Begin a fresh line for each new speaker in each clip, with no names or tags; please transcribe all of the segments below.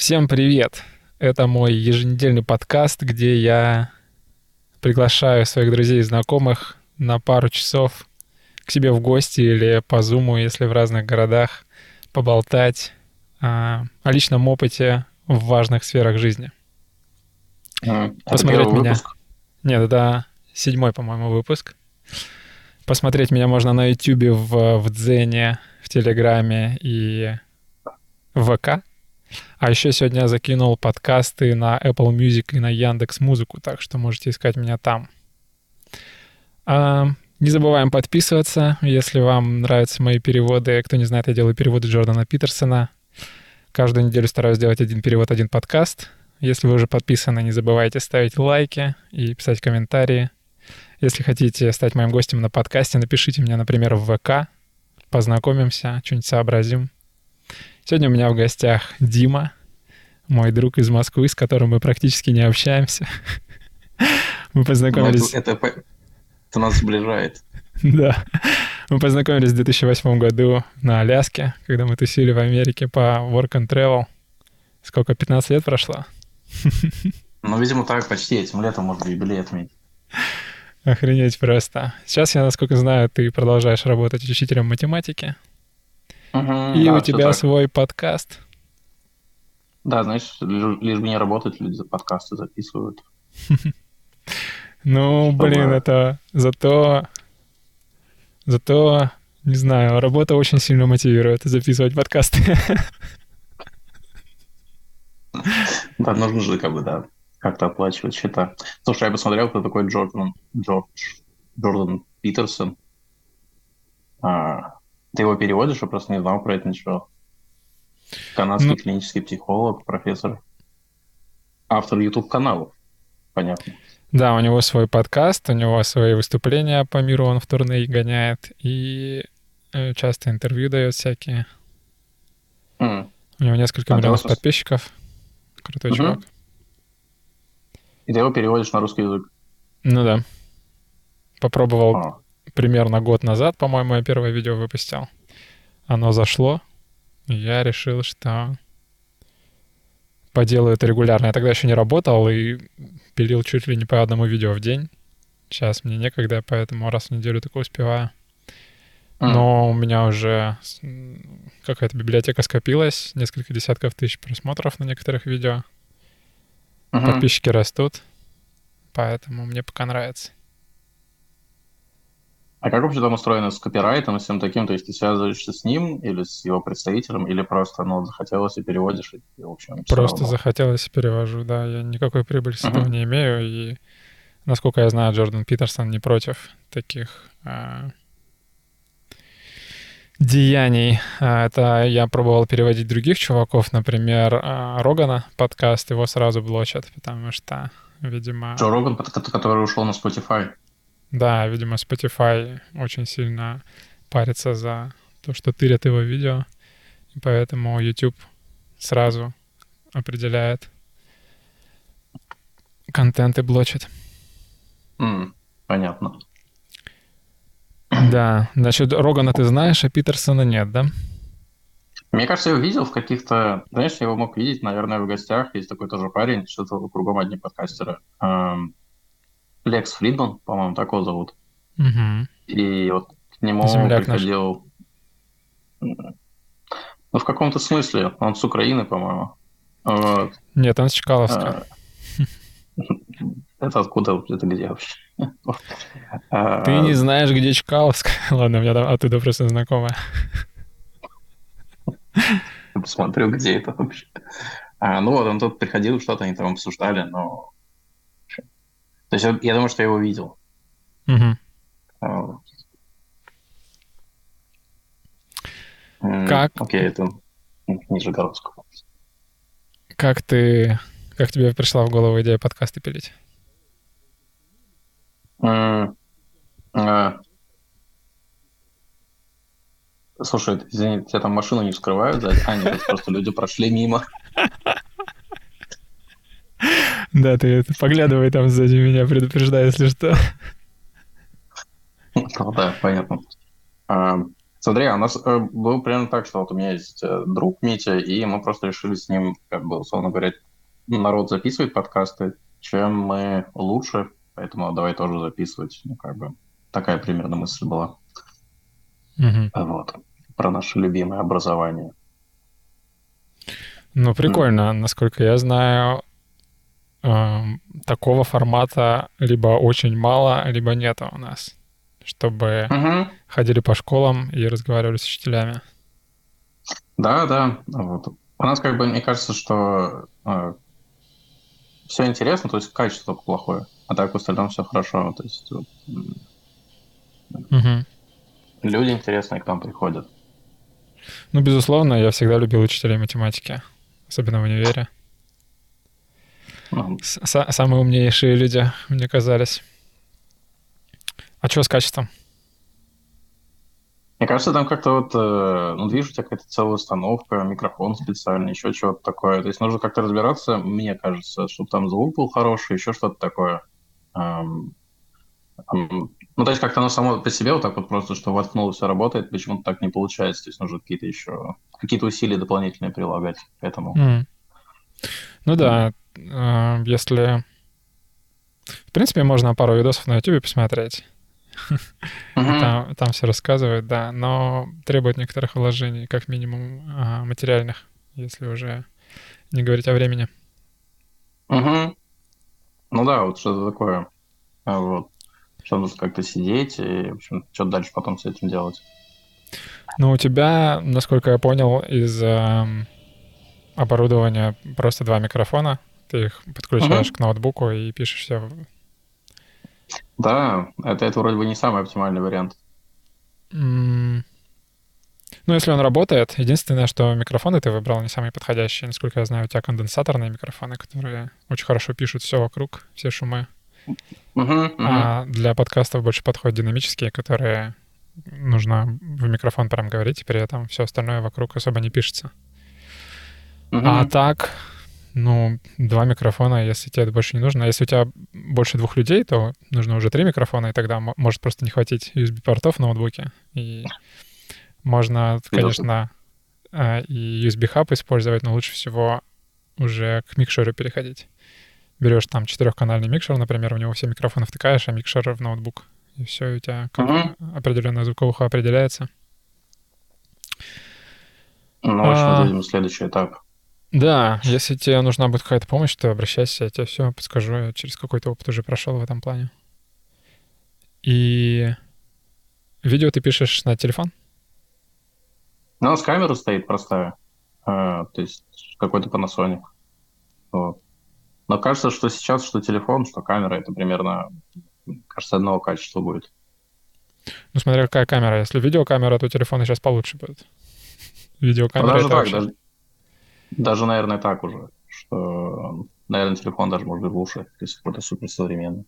Всем привет! Это мой еженедельный подкаст, где я приглашаю своих друзей и знакомых на пару часов к себе в гости или по зуму, если в разных городах, поболтать а, о личном опыте в важных сферах жизни.
Mm,
Посмотреть
это
меня.
Выпуск.
Нет, это седьмой, по-моему, выпуск. Посмотреть меня можно на YouTube, в, в Дзене, в Телеграме и в ВК. А еще сегодня я закинул подкасты на Apple Music и на Яндекс Музыку, так что можете искать меня там. А, не забываем подписываться, если вам нравятся мои переводы. Кто не знает, я делаю переводы Джордана Питерсона. Каждую неделю стараюсь делать один перевод, один подкаст. Если вы уже подписаны, не забывайте ставить лайки и писать комментарии. Если хотите стать моим гостем на подкасте, напишите мне, например, в ВК. Познакомимся, что-нибудь сообразим. Сегодня у меня в гостях Дима, мой друг из Москвы, с которым мы практически не общаемся. Мы познакомились...
это, это, это нас сближает.
Да. Мы познакомились в 2008 году на Аляске, когда мы тусили в Америке по Work and Travel. Сколько, 15 лет прошло?
Ну, видимо, так почти этим летом можно юбилей отметить.
Охренеть просто. Сейчас, я, насколько знаю, ты продолжаешь работать учителем математики. И
да,
у тебя
так.
свой подкаст.
Да, знаешь, лишь, лишь бы не работать, люди за подкасты записывают.
Ну, блин, это зато... Зато, не знаю, работа очень сильно мотивирует записывать подкасты.
Да, нужно же, как бы, да, как-то оплачивать счета. Слушай, я посмотрел, кто такой Джордан, Джордж, Джордан Питерсон. А, ты его переводишь? Я просто не знал про это ничего. Канадский
Ну-
клинический психолог, профессор. Автор YouTube-каналов. Понятно.
Да, у него свой подкаст, у него свои выступления по миру, он в турне гоняет, и э, часто интервью дает всякие.
М.
У него несколько
А,
миллионов подписчиков. Крутой
Мгм.
чувак.
И ты его переводишь на русский язык.
Ну да. Попробовал
А.
примерно год назад, по-моему, я первое видео выпустил. Оно зашло, и я решил, что поделаю это регулярно. Я тогда еще не работал и пилил чуть ли не по одному видео в день. Сейчас мне некогда, поэтому раз в неделю такое успеваю.
М.
Но у меня уже какая-то библиотека скопилась, несколько десятков тысяч просмотров на некоторых видео.
Мгм.
Подписчики растут, поэтому мне пока нравится.
А как вообще там устроено с копирайтом и всем таким? То есть ты связываешься с ним или с его представителем, или просто, ну, захотелось и переводишь, и, в общем,
Просто
равно?
захотелось и перевожу, да. Я никакой прибыли с этого
Мгм.
не имею. И, насколько я знаю, Джордан Питерсон не против таких а, деяний. А, Это я пробовал переводить других чуваков, например, а, Рогана подкаст, его сразу блочат, потому что, видимо...
Джо Роган, ко- ко- который ушел на Spotify.
Да, видимо, Spotify очень сильно парится за то, что тырят его видео, и поэтому YouTube сразу определяет контент и блочит.
М, понятно.
Да, значит, Рогана ты знаешь, а Питерсона нет, да?
Мне кажется, я его видел в каких-то... Знаешь, я его мог видеть, наверное, в гостях. Есть такой тоже парень, что-то кругом одни подкастеры. Эм, Лекс Фридман, по-моему, так его зовут.
Угу.
И вот к нему
Земляк наш.
приходил... м, Ну, в каком-то смысле. Он с Украины, по-моему. Вот.
Нет, он с Чкаловска.
А, Это откуда? Это где вообще? А,
Ты не знаешь, где Чкаловск? Ладно, у меня там оттуда просто знакомая.
Посмотрю, где это вообще. А, ну вот, он тут приходил, что-то они там обсуждали, но... То есть я, думаю, что я его видел. Вот. М,
Как?
Окей, это Нижегородск.
Как ты... Как тебе пришла в голову идея подкасты пилить?
А, Слушай, извини, тебя там машину не вскрывают сзади? А, нет, просто люди прошли мимо.
Да, ты поглядывай там сзади меня, предупреждай, если что.
Ну да, понятно. А, Смотри, а у нас э, было примерно так, что вот у меня есть э, друг Митя, и мы просто решили с ним, как бы, условно говоря, народ записывает подкасты, чем мы лучше, поэтому давай тоже записывать. Ну, как бы, такая примерно мысль была.
Мгм.
Вот. Про наше любимое образование.
Ну, прикольно. Насколько я знаю, эм, такого формата либо очень мало, либо нет у нас, чтобы
Мгм.
ходили по школам и разговаривали с учителями.
Да, да. Вот. У нас, как бы, мне кажется, что все интересно, то есть качество только плохое, а так в остальном все хорошо. То есть вот,
Мгм.
люди интересные к нам приходят.
Ну, безусловно, я всегда любил учителей математики, особенно в универе. Самые умнейшие люди, мне казались. А что с качеством?
Мне кажется, там как-то вот, э, ну, видишь, у тебя какая-то целая установка, микрофон специальный, еще чего-то такое. То есть нужно как-то разбираться, мне кажется, чтобы там звук был хороший, еще что-то такое. Ну, то есть как-то оно само по себе вот так вот просто, что воткнуло, все работает, почему-то так не получается. То есть нужно какие-то еще, какие-то усилия дополнительные прилагать к этому.
М. Ну да, если... В принципе, можно пару видосов на YouTube посмотреть.
Мгм.
Там, там все рассказывают, да, но требует некоторых вложений, как минимум а, материальных, если уже не говорить о времени.
Мгм. Ну да, вот что-то такое. А, Вот. Что нужно как-то сидеть и, в общем, что дальше потом с этим делать.
Но у тебя, насколько я понял, из эм, оборудования просто два микрофона. Ты их подключаешь
Мгм.
к ноутбуку и пишешь все.
Да, это, это вроде бы не самый оптимальный вариант.
Ну, если он работает, единственное, что микрофоны ты выбрал не самые подходящие. Насколько я знаю, у тебя конденсаторные микрофоны, которые очень хорошо пишут все вокруг, все шумы.
Мгм, мгм.
А для подкастов больше подходят динамические, которые нужно в микрофон прям говорить, и при этом все остальное вокруг особо не пишется.
Мгм.
А так, ну, два микрофона, если тебе это больше не нужно. А если у тебя больше двух людей, то нужно уже три микрофона, и тогда мо- может просто не хватить USB-портов в ноутбуке. И можно, конечно, э, и USB-хаб использовать, но лучше всего уже к микшеру переходить. Берешь там четырехканальный микшер, например, в него все микрофоны втыкаешь, а микшер в ноутбук. И все, у тебя
Мгм.
определенная звуковуха определяется.
Ну, в общем,
А.
это, видимо, следующий этап.
Да, если тебе нужна будет какая-то помощь, то обращайся, я тебе все подскажу. Я через какой-то опыт уже прошел в этом плане. И видео ты пишешь на телефон?
Ну, у нас камера стоит простая. А, то есть какой-то Panasonic. Вот. Но кажется, что сейчас, что телефон, что камера, это примерно, кажется, одного качества будет.
Ну, смотря какая камера. Если видеокамера, то телефоны сейчас получше будут.
Ну,
Видеокамера
даже
это
так,
вообще-
даже, даже, наверное, так уже, что, наверное, телефон даже может быть лучше, если какой-то суперсовременный.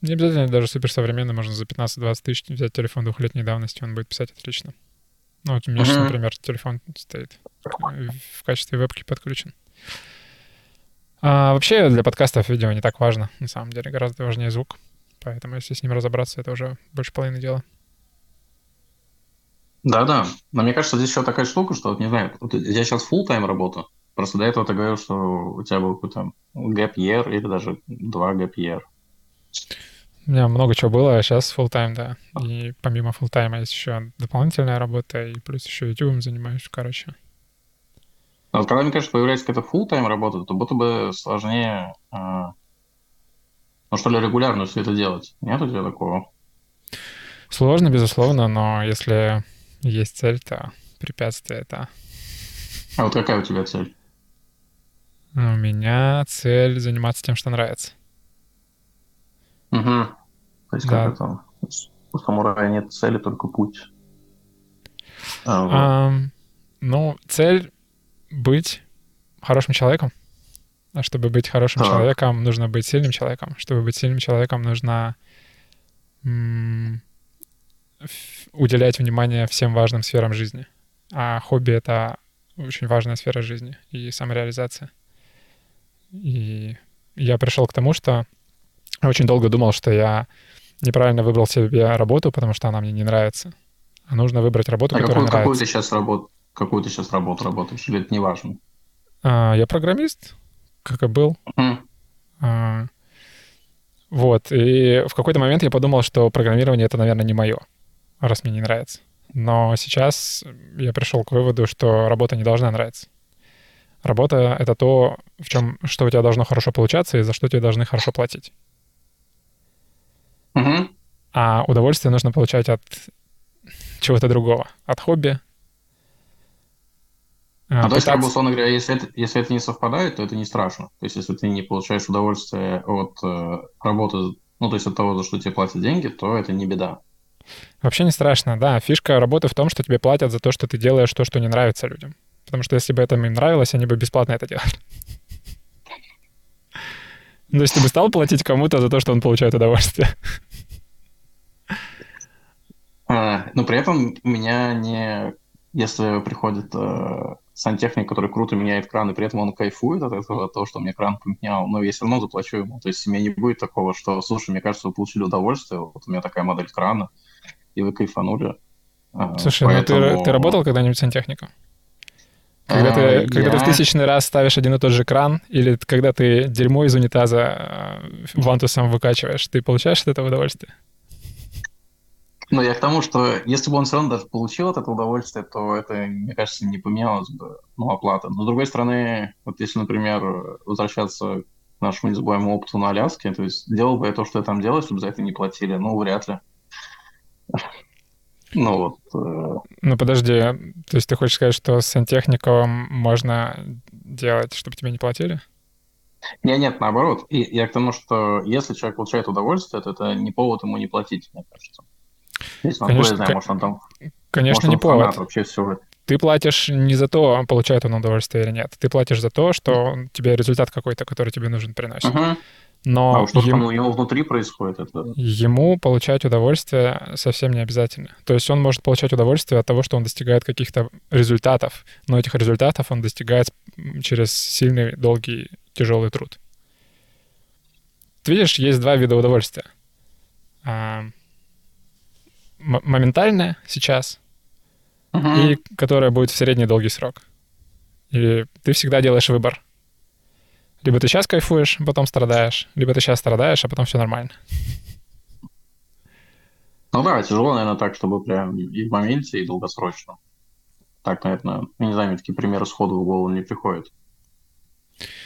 Не обязательно даже суперсовременный, можно за 15-20 тысяч взять телефон двухлетней давности, он будет писать отлично. Ну, вот у меня сейчас, например, телефон стоит э, в качестве вебки подключен. А вообще для подкастов видео не так важно, на самом деле, гораздо важнее звук. Поэтому если с ним разобраться, это уже больше половины дела.
Да-да, но мне кажется, здесь еще такая штука, что, вот, не знаю, вот я сейчас full тайм работаю, просто до этого ты говорил, что у тебя был какой-то gap year или даже два gap year.
У меня много чего было, а сейчас full time, да. И помимо full тайма есть еще дополнительная работа, и плюс еще YouTube занимаюсь, короче.
Но вот когда, мне кажется, появляется какая-то full тайм работа, то будто бы сложнее, а, ну что ли, регулярно все это делать. Нет у тебя такого?
Сложно, безусловно, но если есть цель, то препятствие это...
А вот какая у тебя цель?
У меня цель заниматься тем, что нравится.
Угу. То есть
Да.
как это? У самурая нет цели, только путь. А, вот.
Ну, цель быть хорошим человеком. А чтобы быть хорошим
Так.
человеком, нужно быть сильным человеком. Чтобы быть сильным человеком, нужно м, уделять внимание всем важным сферам жизни. А хобби — это очень важная сфера жизни и самореализация. И я пришел к тому, что очень долго думал, что я неправильно выбрал себе работу, потому что она мне не нравится. а нужно выбрать работу,
а
которая
какую, какую
нравится.
ты сейчас работу, какую ты сейчас работу работаешь, или это не важно?
А, я программист, как и был.
Мгм.
А, Вот, и в какой-то момент я подумал, что программирование — это, наверное, не мое, раз мне не нравится. Но сейчас я пришел к выводу, что работа не должна нравиться. Работа — это то, в чем, что у тебя должно хорошо получаться и за что тебе должны хорошо платить.
Мгм.
А удовольствие нужно получать от чего-то другого, от хобби. А,
Ну, то есть, как бы,
пытаться-
условно говоря, если это, если это не совпадает, то это не страшно. То есть, если ты не получаешь удовольствие от э, работы, ну, то есть от того, за что тебе платят деньги, то это не беда.
Вообще не страшно, да. Фишка работы в том, что тебе платят за то, что ты делаешь то, что не нравится людям. Потому что если бы это им нравилось, они бы бесплатно это делали. Ну, То есть ты бы стал платить кому-то за то, что он получает удовольствие.
А, но при этом у меня не... Если приходит э, сантехник, который круто меняет кран, и при этом он кайфует от этого, того, что мне кран поменял, но я все равно заплачу ему. То есть у меня не будет такого, что, слушай, мне кажется, вы получили удовольствие, вот у меня такая модель крана, и вы кайфанули. А,
Слушай, ну
поэтому-
ты, ты работал когда-нибудь сантехником? Когда, ты,
А,
когда ты в
я-
тысячный раз ставишь один и тот же кран, или когда ты дерьмо из унитаза э, вантусом выкачиваешь, ты получаешь от этого удовольствие?
Но я к тому, что если бы он все равно даже получил от этого удовольствие, то это, мне кажется, не поменялось бы, ну, оплата. Но, с другой стороны, вот если, например, возвращаться к нашему незабываемому опыту на Аляске, то есть делал бы я то, что я там делал, чтобы за это не платили? Ну, вряд ли. Ну, вот, э,
Ну подожди, то есть ты хочешь сказать, что с сантехником можно делать, чтобы тебе не платили?
не, нет, наоборот. И я к тому, что если человек получает удовольствие, то это не повод ему не платить, мне кажется. Если он,
Конечно,
знаю, может, он там
Конечно,
может,
не
он фанат
повод.
вообще всего.
Ты платишь не за то, получает он удовольствие или нет. Ты платишь за то, что тебе результат какой-то, который тебе нужен, приносит.
Мгм.
Но
А что
ем-
там у него внутри происходит, это...
ему получать удовольствие совсем не обязательно. То есть он может получать удовольствие от того, что он достигает каких-то результатов, но этих результатов он достигает через сильный, долгий, тяжелый труд. Ты видишь, есть два вида удовольствия. А, моментальное сейчас
Мгм.
и которое будет в средний долгий срок. И ты всегда делаешь выбор. Либо ты сейчас кайфуешь, а потом страдаешь, либо ты сейчас страдаешь, а потом все нормально.
Ну да, тяжело, наверное, так, чтобы прям и в моменте, и долгосрочно. Так, наверное, я не знаю, мне такие примеры сходу в голову не приходят.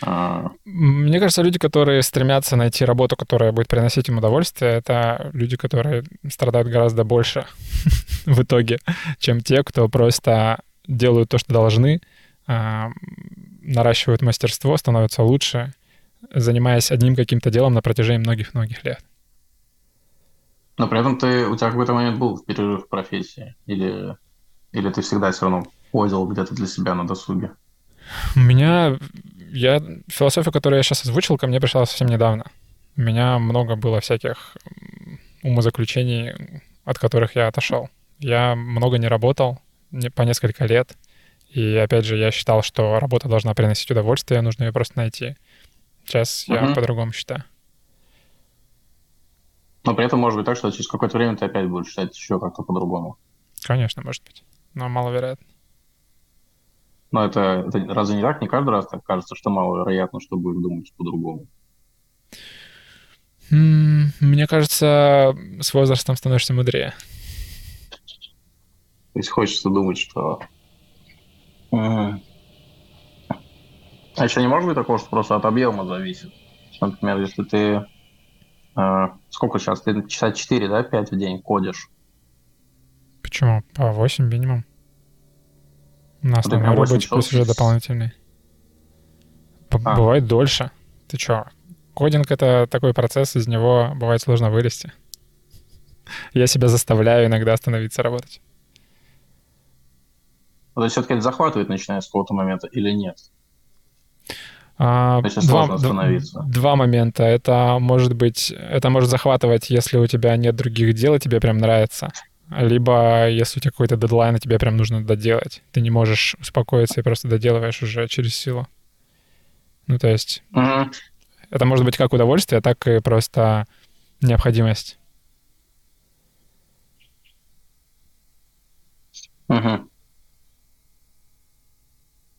А,
Мне кажется, люди, которые стремятся найти работу, которая будет приносить им удовольствие, это люди, которые страдают гораздо больше в итоге, чем те, кто просто делают то, что должны, а, наращивают мастерство, становятся лучше, занимаясь одним каким-то делом на протяжении многих-многих лет.
Но при этом ты, у тебя какой-то момент был в перерыв в профессии? Или, или ты всегда все равно ходил где-то для себя на досуге?
У меня... Я... Философия, которую я сейчас озвучил, ко мне пришла совсем недавно. У меня много было всяких умозаключений, от которых я отошел. Я много не работал не- по несколько лет. И опять же, я считал, что работа должна приносить удовольствие, нужно ее просто найти. Сейчас я
Мгм.
по-другому считаю.
Но при этом может быть так, что через какое-то время ты опять будешь считать еще как-то по-другому.
Конечно, может быть. Но маловероятно.
Но это, это разве не так? Не каждый раз так кажется, что маловероятно, что будешь думать по-другому.
Мне кажется, с возрастом становишься мудрее.
То есть хочется думать, что... М. А еще не может быть такого, что просто от объема зависит? Например, если ты... э, сколько сейчас? Ты часа 4, да, 5 в день кодишь?
Почему? По 8 минимум. На основной
на 8
рабочий
часов
плюс уже дополнительный.
А.
Бывает дольше. Ты чё? Кодинг — это такой процесс, из него бывает сложно вылезти. Я себя заставляю иногда остановиться работать.
То есть все-таки это захватывает, начиная с какого-то момента, или нет?
А,
То есть
два,
остановиться.
два момента. Это может быть, это может захватывать, если у тебя нет других дел, и тебе прям нравится. Либо если у тебя какой-то дедлайн, и тебе прям нужно доделать. Ты не можешь успокоиться и просто доделываешь уже через силу. Ну, то есть
Мгм.
это может быть как удовольствие, так и просто необходимость.
Угу.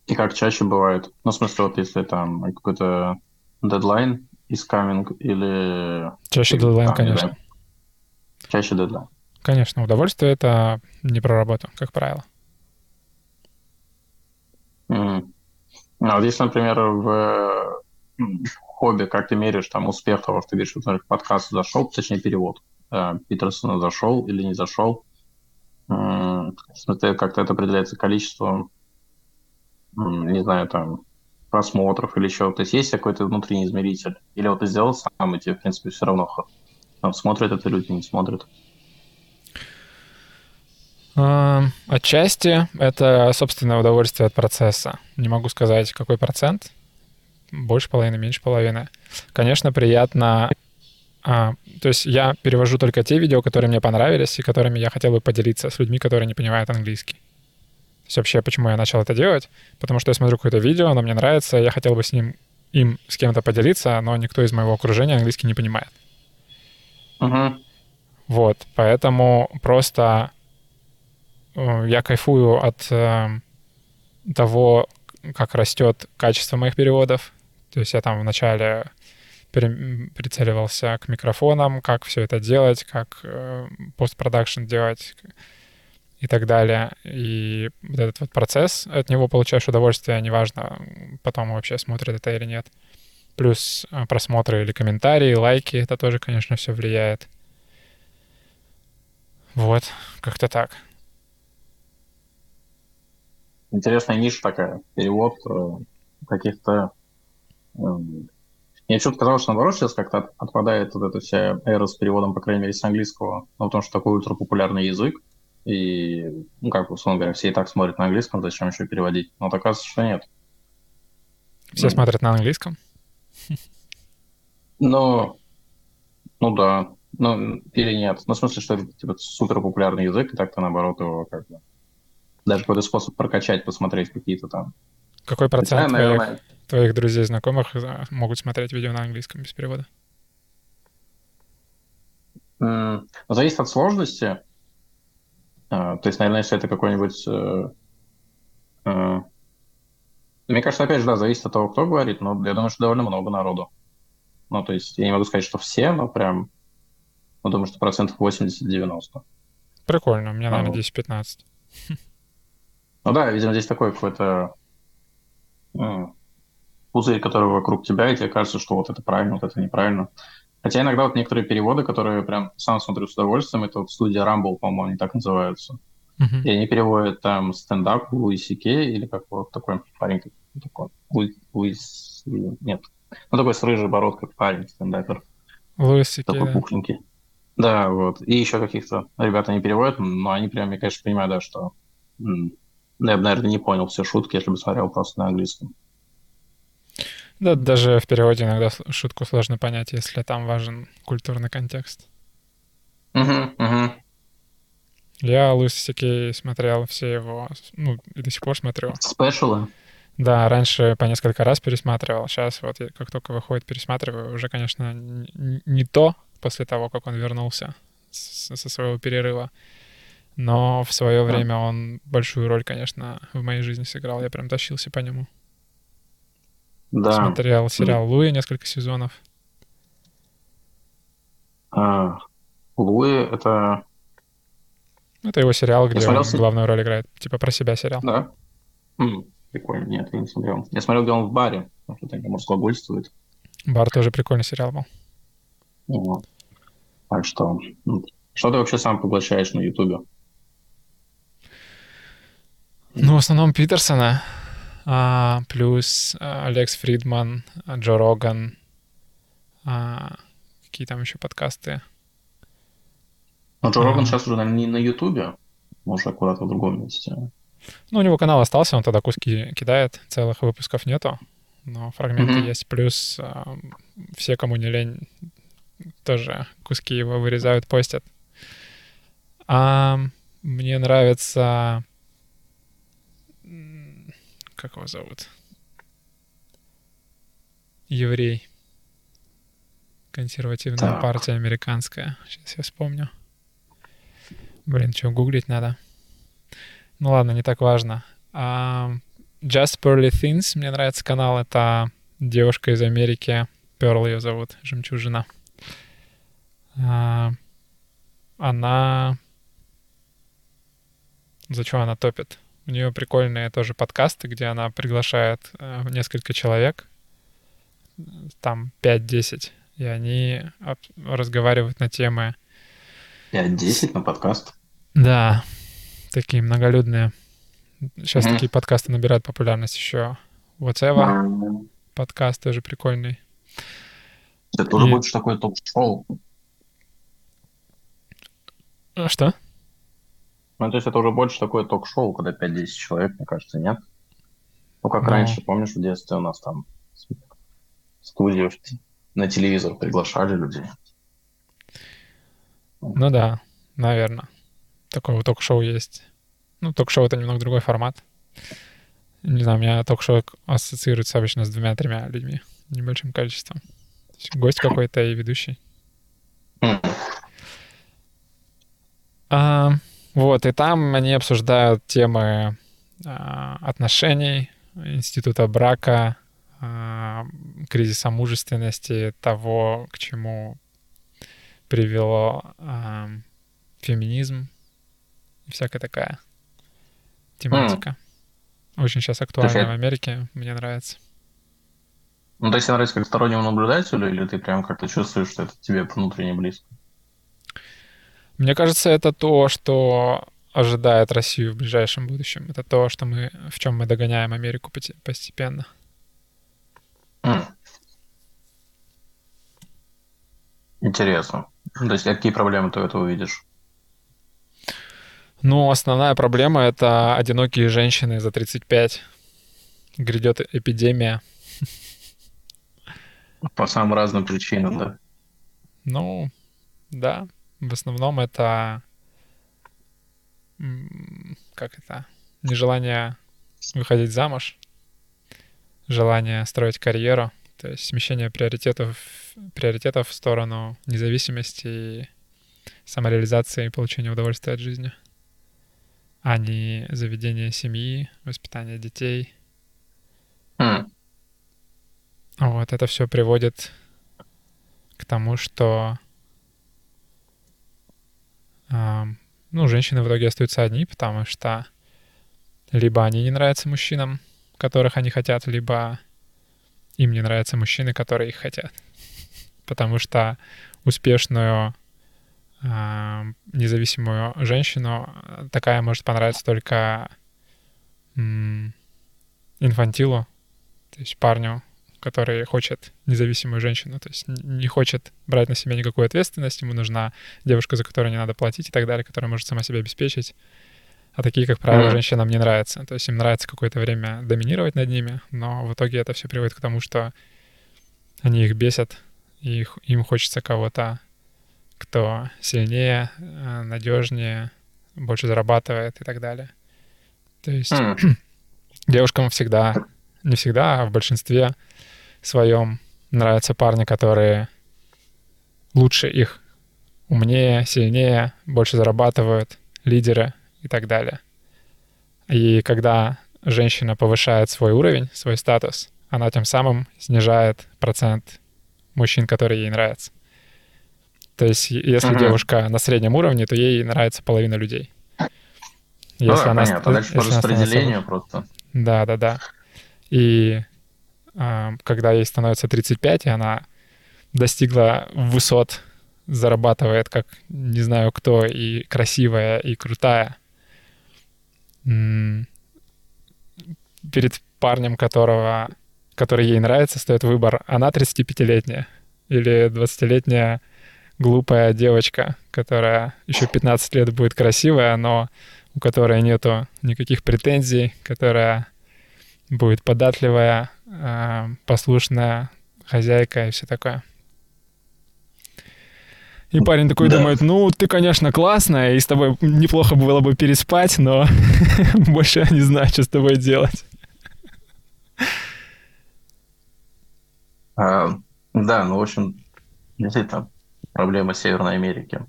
И как чаще бывает? Ну, в смысле, вот если там какой-то дедлайн is coming или...
Чаще дедлайн, конечно. Да.
Чаще дедлайн.
Конечно, удовольствие — это не про работу, как правило.
Mm. Ну, вот если, например, в хобби, как ты меряешь там успех того, что ты видишь, например, подкаст зашел, точнее перевод э, Питерсона зашел или не зашел, смотри, как-то это определяется количеством, не знаю, там, просмотров или еще. То есть есть какой-то внутренний измеритель? Или вот ты сделал сам, и тебе, в принципе, все равно там, смотрят это люди, не смотрят?
Отчасти это собственное удовольствие от процесса. Не могу сказать, какой процент. Больше половины, меньше половины. Конечно, приятно а, то есть я перевожу только те видео, которые мне понравились и которыми я хотел бы поделиться с людьми, которые не понимают английский. То есть вообще, почему я начал это делать? Потому что я смотрю какое-то видео, оно мне нравится, я хотел бы с ним им с кем-то поделиться, но никто из моего окружения английский не понимает.
Uh-huh.
Вот, поэтому просто э, я кайфую от э, того, как растет качество моих переводов. То есть я там вначале прицеливался к микрофонам, как все это делать, как э, постпродакшн делать и так далее. И вот этот вот процесс, от него получаешь удовольствие, неважно, потом вообще смотрят это или нет. Плюс э, просмотры или комментарии, лайки, это тоже, конечно, все влияет. Вот, как-то так.
Интересная ниша такая. Перевод э, каких-то мне что-то казалось, что наоборот сейчас как-то отпадает вот эта вся эра с переводом, по крайней мере, с английского, ну, потому что такой ультрапопулярный язык, и, ну, как, условно говоря, все и так смотрят на английском, зачем еще переводить? Но вот оказывается, что нет.
Все ну, смотрят на английском?
Ну, ну да. Ну, или нет. Ну, в смысле, что это типа супер популярный язык, и так-то наоборот его как бы даже какой-то способ прокачать, посмотреть какие-то там.
Какой процент Хотя, наверное, твоих друзей, знакомых могут смотреть видео на английском без перевода?
Mm, зависит от сложности. Uh, то есть, наверное, если это какой-нибудь... Uh, uh, мне кажется, опять же, да, зависит от того, кто говорит, но я думаю, что довольно много народу. Ну, то есть, я не могу сказать, что все, но прям... Ну, думаю, что процентов 80-90.
Прикольно, у меня, наверное, ну, 10-15.
Ну да, видимо, здесь такой какой-то пузырь, который вокруг тебя, и тебе кажется, что вот это правильно, вот это неправильно. Хотя иногда вот некоторые переводы, которые прям сам смотрю с удовольствием, это вот студия Rumble, по-моему, они так называются. Uh-huh. И они переводят там стендап Луи Сике или как вот такой парень, такой, Луи, Луис, нет, ну такой с рыжей бородкой парень, стендапер.
Луи Сике,
Такой
да.
пухленький. Да, вот. И еще каких-то ребят они переводят, но они прям, я, конечно, понимаю, да, что я бы, наверное, не понял все шутки, если бы смотрел просто на английском.
Да, даже в переводе иногда шутку сложно понять, если там важен культурный контекст.
Угу, угу.
Я Луиса Сикей смотрел все его, ну, и до сих пор смотрю.
Спешалы?
Да, раньше по несколько раз пересматривал. Сейчас вот как только выходит, пересматриваю. Уже, конечно, не то после того, как он вернулся со своего перерыва. Но в свое время он большую роль, конечно, в моей жизни сыграл. Я прям тащился по нему.
Да.
Смотрел сериал Луи несколько сезонов.
А, Луи это...
Это его сериал, где он главную роль играет. Типа про себя сериал.
Да. М, прикольно. Нет, я не смотрел. Я смотрел, где он в баре. Потому что там разглагольствует.
Бар тоже прикольный сериал был.
Вот. Так что... Что ты вообще сам поглощаешь на Ютубе?
Ну, в основном Питерсона. А, плюс а, Алекс Фридман, а, Джо Роган. А, какие там еще подкасты?
Но Джо Роган сейчас уже не на Ютубе, может, куда-то в другом месте.
Ну, у него канал остался, он тогда куски кидает, целых выпусков нету, но фрагменты mm-hmm. есть. Плюс а, все, кому не лень, тоже куски его вырезают, постят. А, мне нравится как его зовут? Еврей. Консервативная так. партия американская. Сейчас я вспомню. Блин, что, гуглить надо. Ну ладно, не так важно. А, Just Pearly Things, мне нравится канал, это девушка из Америки, Перл ее зовут, Жемчужина. А, она... За что она топит? У нее прикольные тоже подкасты, где она приглашает э, несколько человек, там 5-10, и они разговаривают на темы...
5-10 на подкаст?
Да, такие многолюдные. Сейчас mm-hmm. такие подкасты набирают популярность еще. WhatsApp mm-hmm. подкаст тоже прикольный.
Это тоже и... будет такое ток-шоу.
А что?
Ну, то есть это уже больше такое ток-шоу, когда 5-10 человек, мне кажется, нет? Ну, как ну... раньше, помнишь, в детстве у нас там студию на телевизор приглашали людей.
Ну да, наверное. Такое ток-шоу есть. Ну, ток-шоу — это немного другой формат. Не знаю, у меня ток-шоу ассоциируется обычно с двумя-тремя людьми, небольшим количеством. Гость какой-то и ведущий. А, вот, и там они обсуждают темы а, отношений, института брака, а, кризиса мужественности, того, к чему привело а, феминизм и всякая такая тематика. Mm. Очень сейчас актуальна есть, в Америке, мне нравится.
Ну, то есть тебе нравится как стороннему наблюдателю, или ты прям как-то чувствуешь, что это тебе внутренне близко?
Мне кажется, это то, что ожидает Россию в ближайшем будущем. Это то, что мы, в чем мы догоняем Америку постепенно.
Интересно. То есть какие проблемы ты у этого видишь?
Ну, основная проблема — это одинокие женщины за 35. Грядет эпидемия.
По самым разным причинам, да?
Ну, да. В основном это... Как это? Нежелание выходить замуж, желание строить карьеру, то есть смещение приоритетов, приоритетов в сторону независимости и самореализации и получения удовольствия от жизни, а не заведение семьи, воспитание детей.
Mm.
Вот это все приводит к тому, что ну, женщины в итоге остаются одни, потому что либо они не нравятся мужчинам, которых они хотят, либо им не нравятся мужчины, которые их хотят. Потому что успешную э, независимую женщину такая может понравиться только инфантилу, то есть парню, который хочет независимую женщину, то есть не хочет брать на себя никакую ответственность, ему нужна девушка, за которую не надо платить и так далее, которая может сама себя обеспечить. А такие, как правило, mm-hmm. женщинам не нравятся. То есть им нравится какое-то время доминировать над ними, но в итоге это все приводит к тому, что они их бесят, и их, им хочется кого-то, кто сильнее, э, надежнее, больше зарабатывает и так далее. То есть mm. девушкам всегда, не всегда, а в большинстве своем нравятся парни, которые лучше их, умнее, сильнее, больше зарабатывают, лидеры и так далее. И когда женщина повышает свой уровень, свой статус, она тем самым снижает процент мужчин, которые ей нравятся. То есть, если uh-huh. девушка на среднем уровне, то ей нравится половина людей.
Если ну, она, понятно, дальше по распределению просто.
Да, да, да. И когда ей становится 35, и она достигла высот, зарабатывает как не знаю кто, и красивая, и крутая, перед парнем, которого, который ей нравится, стоит выбор, она 35-летняя или 20-летняя глупая девочка, которая еще 15 лет будет красивая, но у которой нету никаких претензий, которая будет податливая, а, послушная хозяйка и все такое. И парень такой да. думает, ну, ты, конечно, классная, и с тобой неплохо было бы переспать, но больше я не знаю, что с тобой делать.
А, да, ну, в общем, действительно, проблема Северной Америки.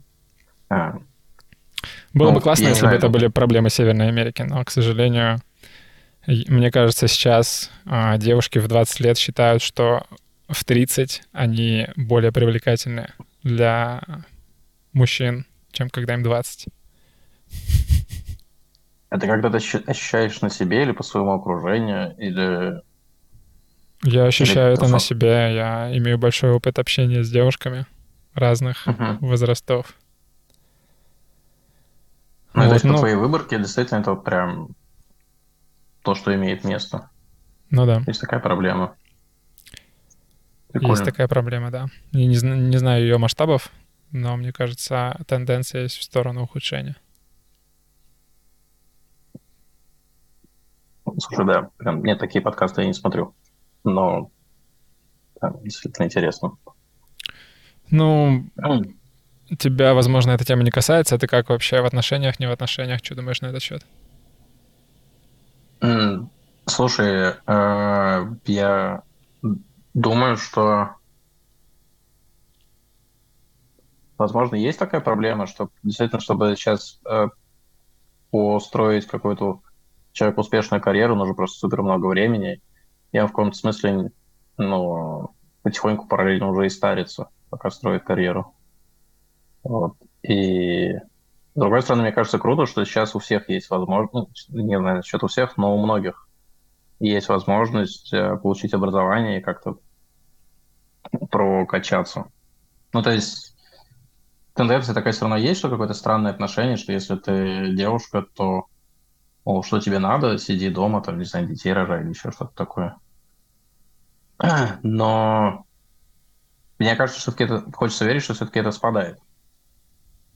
А.
Было
Ну,
бы классно, если бы это были проблемы Северной Америки, но, к сожалению, мне кажется, сейчас а, девушки в 20 лет считают, что в 30 они более привлекательны для мужчин, чем когда им 20.
Это когда ты ощу- ощущаешь на себе или по своему окружению, или...
Я ощущаю это на себе. Я имею большой опыт общения с девушками разных
Мгм.
возрастов.
Ну, то
Вот,
есть по
ну,
твоей выборке действительно это вот прям то, что имеет место.
ну да.
Есть такая проблема. Прикольно.
Есть такая проблема, да. Я не, не знаю ее масштабов, но мне кажется, тенденция есть в сторону ухудшения.
Слушай, да, прям, нет, такие подкасты я не смотрю. Но прям действительно интересно.
Ну, тебя, возможно, эта тема не касается. А ты как вообще в отношениях, не в отношениях? Что думаешь на этот счет?
Слушай, э, я думаю, что возможно есть такая проблема, что действительно, чтобы сейчас э, построить какую-то человек успешную карьеру, нужно просто супер много времени. Я в каком-то смысле, ну, потихоньку параллельно уже и старится, пока строит карьеру. Вот. И с другой стороны, мне кажется, круто, что сейчас у всех есть возможность, ну, не знаю, насчет у всех, но у многих есть возможность э, получить образование и как-то прокачаться. Ну, то есть тенденция такая все равно есть, что какое-то странное отношение, что если ты девушка, то мол, что тебе надо, сиди дома, там, не знаю, детей рожай или еще что-то такое. Но мне кажется, что все-таки это, хочется верить, что все-таки это спадает.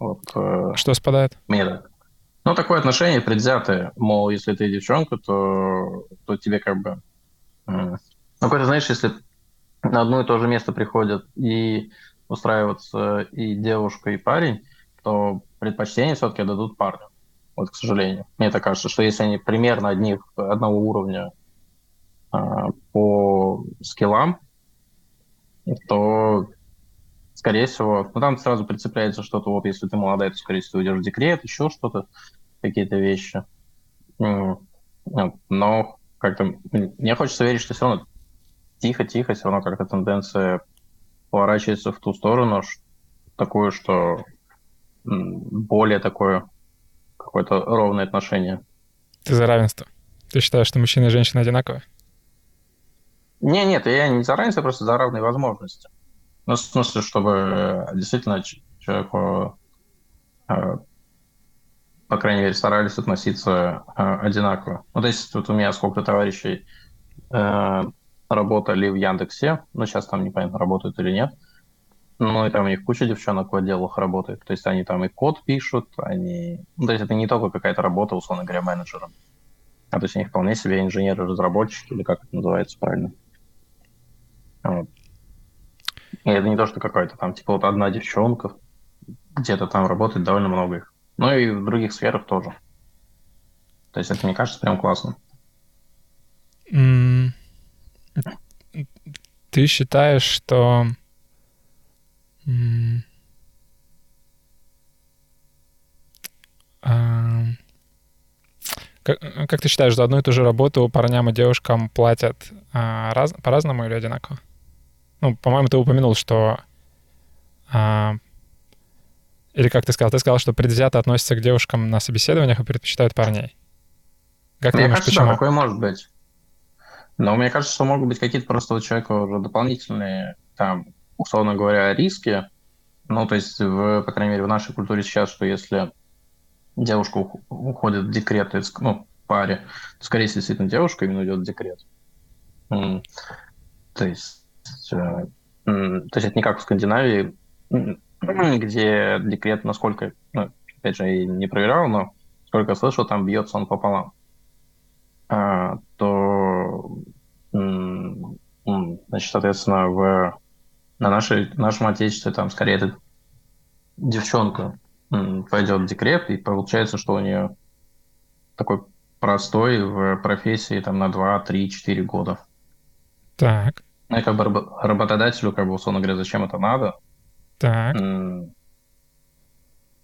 Вот, э,
Что спадает?
мне так. Ну, такое отношение предвзятое, мол, если ты девчонка, то, то тебе как бы... м, Ну, какое-то, знаешь, если на одно и то же место приходят и устраиваться и девушка, и парень, то предпочтение все-таки дадут парню. Вот, к сожалению. Мне так кажется, что если они примерно одних, одного уровня а, по скиллам, то, скорее всего, ну там сразу прицепляется что-то, вот если ты молодая, то, скорее всего, уйдешь в декрет, еще что-то, какие-то вещи. Вот. Но как-то мне хочется верить, что все равно тихо-тихо, все равно как-то тенденция поворачивается в ту сторону, такую, что более такое какое-то ровное отношение.
Ты за равенство. Ты считаешь, что мужчина и женщина одинаковые?
Не, нет, я не за равенство, просто за равные возможности. Ну, в смысле, чтобы э, действительно человеку, э, по крайней мере, старались относиться э, одинаково. То есть, вот у меня сколько товарищей работали в Яндексе, ну, сейчас там непонятно, работают или нет, ну, и там у них куча девчонок в отделах работает. То есть, они там и код пишут, они... Ну, то есть, это не только какая-то работа, условно говоря, менеджером. А то есть, они вполне себе инженеры-разработчики, или как это называется правильно. Вот. Это не то, что какая-то там, типа, вот одна девчонка где-то там работает довольно много их. Ну и в других сферах тоже. То есть это, мне кажется, прям классно.
Ты считаешь, что... Как, как ты считаешь, за одну и ту же работу парням и девушкам платят а, раз- по-разному или одинаково? Ну, по-моему, ты упомянул, что... а, или как ты сказал? Ты сказал, что предвзято относятся к девушкам на собеседованиях и предпочитают парней. Как ты
мне
думаешь,
кажется,
почему?
да, такое может быть. Но мне кажется, что могут быть какие-то просто у человека уже дополнительные, там, условно говоря, риски. Ну, то есть, в, по крайней мере, в нашей культуре сейчас, что если девушка ух- уходит в декрет, из, ну, паре, то, скорее всего, действительно девушка именно идет в декрет. То есть, э, м, то есть это не как в Скандинавии, где декрет, насколько, ну, опять же, я не проверял, но сколько слышал, там бьется он пополам. А, то, значит, соответственно, в, на нашей, нашем отечестве там скорее эта девчонка пойдет в декрет, и получается, что у нее такой простой в профессии там на 2, 3, 4 года.
Так,
Ну и как бы рабо- работодателю, как бы, условно говоря, зачем это надо?
так.
М,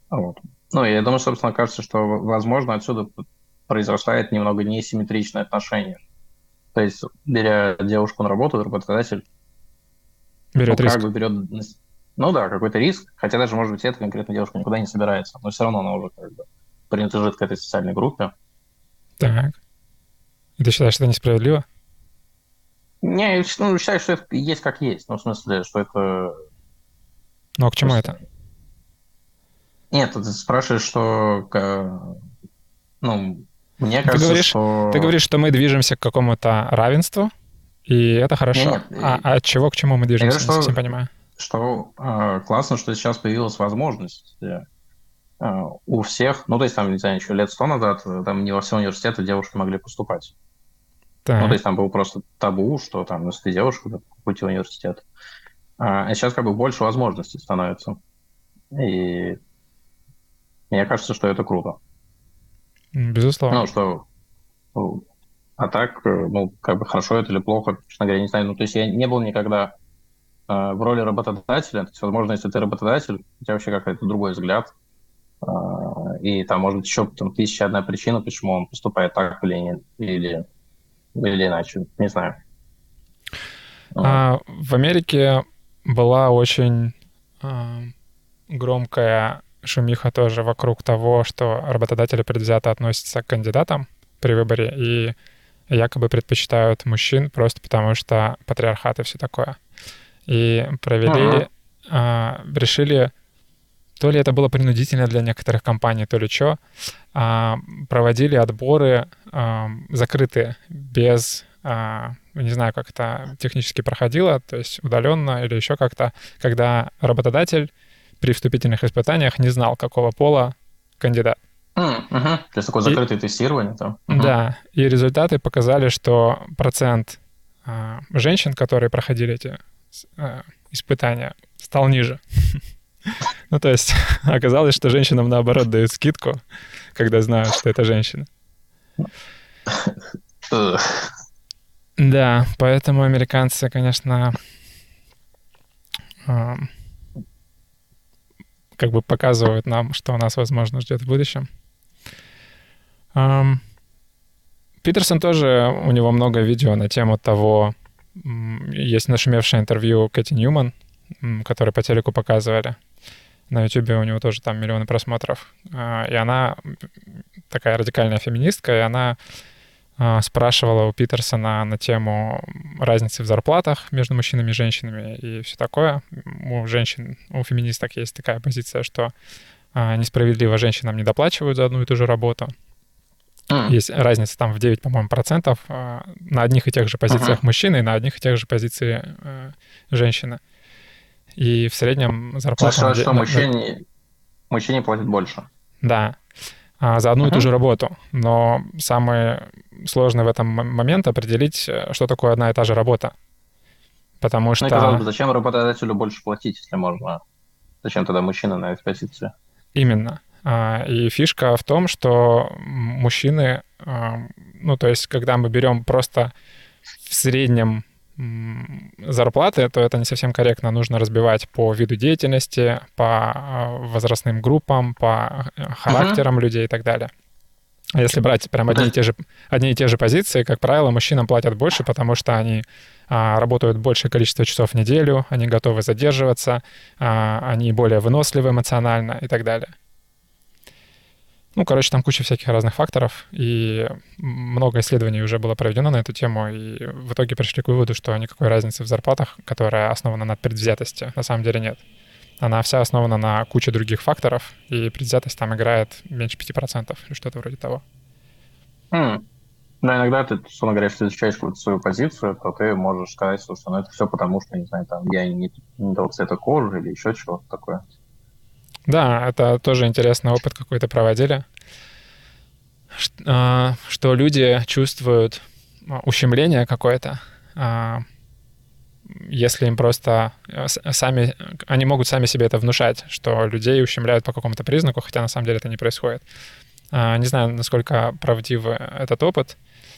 Вот. Ну, я думаю, собственно, кажется, что, возможно, отсюда произрастает немного несимметричное отношение. То есть, беря девушку на работу, работодатель
берет
ну,
риск.
как бы берет, ну да, какой-то риск, хотя даже, может быть, эта конкретная девушка никуда не собирается, но все равно она уже как бы принадлежит к этой социальной группе.
Так. И ты считаешь, что это несправедливо?
Не, я ну, считаю, что это есть как есть. Ну, в смысле, что это...
Ну, а к чему это?
Нет, ты спрашиваешь, что... Ну, мне кажется,
ты говоришь,
что...
Ты говоришь, что мы движемся к какому-то равенству, и это хорошо.
Нет.
А, а от чего к чему мы движемся,
говорю,
не совсем
что-
понимаю.
что э, классно, что сейчас появилась возможность э, э, у всех, ну, то есть, там, не знаю, еще лет сто назад, э, там не во все университеты девушки могли поступать.
Так.
Ну, то есть, там был просто табу, что там, ну, если ты девушка, то пути в университет. А сейчас как бы больше возможностей становится. И мне кажется, что это круто.
Безусловно.
Ну, что... ну, А так, э, ну, как бы хорошо это или плохо, честно говоря, не знаю. Ну, то есть я не был никогда э, в роли работодателя. То есть, возможно, если ты работодатель, у тебя вообще какой-то другой взгляд. Э, И там, может быть, еще там, тысяча одна причина, почему он поступает так или, не- или, или иначе. Не знаю.
А, в Америке была очень а, громкая шумиха тоже вокруг того, что работодатели предвзято относятся к кандидатам при выборе и якобы предпочитают мужчин просто потому, что патриархат и все такое. И провели,
Ага.
а, решили, то ли это было принудительно для некоторых компаний, то ли что, проводили отборы а, закрытые, без, а, не знаю, как это технически проходило, то есть удаленно или еще как-то, когда работодатель при вступительных испытаниях не знал, какого пола кандидат.
Мгм. То есть такое
И-
закрытое тестирование там. Мгм.
Да, и результаты показали, что процент а, женщин, которые проходили эти а, испытания, стал ниже. Ну, то есть оказалось, что женщинам, наоборот, дают скидку, когда знают, что это женщина. Да, поэтому американцы, конечно, ам, как бы показывают нам, что нас, возможно, ждет в будущем. Ам, Питерсон тоже, у него много видео на тему того, есть нашумевшее интервью Кэти Ньюман, которое по телеку показывали. На Ютубе у него тоже там миллионы просмотров. А, И она такая радикальная феминистка, и она а, спрашивала у Питерсона на тему разницы в зарплатах между мужчинами и женщинами и все такое. У женщин, у феминисток есть такая позиция, что а, несправедливо женщинам не доплачивают за одну и ту же работу.
М.
Есть разница там в 9, по-моему, процентов на одних и тех же позициях
Ага.
мужчины и на одних и тех же позициях э, женщины. И в среднем зарплата... на де-
что
на-
мужчине, мужчине платят больше.
да, а, за одну и ту же работу. Но самое сложное в этом момент определить, э, что такое одна и та же работа. Потому
Ну
что
и казалось бы, зачем работодателю больше платить, если можно? Зачем тогда мужчина на этой позиции?
именно. А, И фишка в том, что мужчины, а, ну то есть когда мы берем просто в среднем зарплаты, то это не совсем корректно. Нужно разбивать по виду деятельности, по а, возрастным группам, по э, характерам людей и так далее. А если брать прям одни и те же, одни и те же позиции, как правило, мужчинам платят больше, потому что они а, работают большее количество часов в неделю, они готовы задерживаться, а, они более выносливы эмоционально и так далее. Ну, короче, там куча всяких разных факторов, и много исследований уже было проведено на эту тему, и в итоге пришли к выводу, что никакой разницы в зарплатах, которая основана на предвзятости, на самом деле нет. Она вся основана на куче других факторов, и предвзятость там играет меньше 5% или что-то вроде того.
М. Но иногда ты, условно говоря, если изучаешь какую-то свою позицию, то ты можешь сказать, что ну, это все потому, что, не знаю, там, я не, не того цвета кожи или еще чего-то такое.
Да, это тоже интересный опыт какой-то проводили, а, что люди чувствуют а, ущемление какое-то, а, если им просто сами, они могут сами себе это внушать, что людей ущемляют по какому-то признаку, хотя на самом деле это не происходит. Не знаю, насколько правдив этот опыт,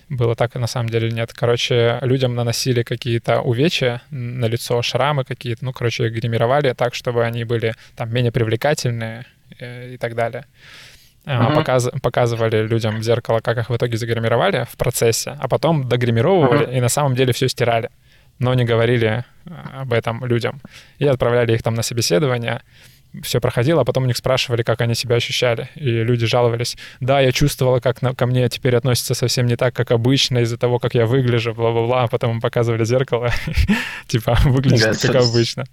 было так и на самом деле нет. Короче, людям наносили какие-то увечья на лицо, шрамы какие-то, ну, короче, их гримировали так, чтобы они были там менее привлекательные э, и так далее. Uh-huh. Показ, показывали людям в зеркало, как их в итоге загримировали в процессе, а потом догримировывали uh-huh. и на самом деле все стирали, но не говорили об этом людям. И отправляли их там на собеседование, все проходило, а потом у них спрашивали, как они себя ощущали. И люди жаловались, да, я чувствовала, как на, ко мне теперь относятся совсем не так, как обычно, из-за того, как я выгляжу, бла-бла-бла. А потом им показывали зеркало, типа, выглядит как обычно.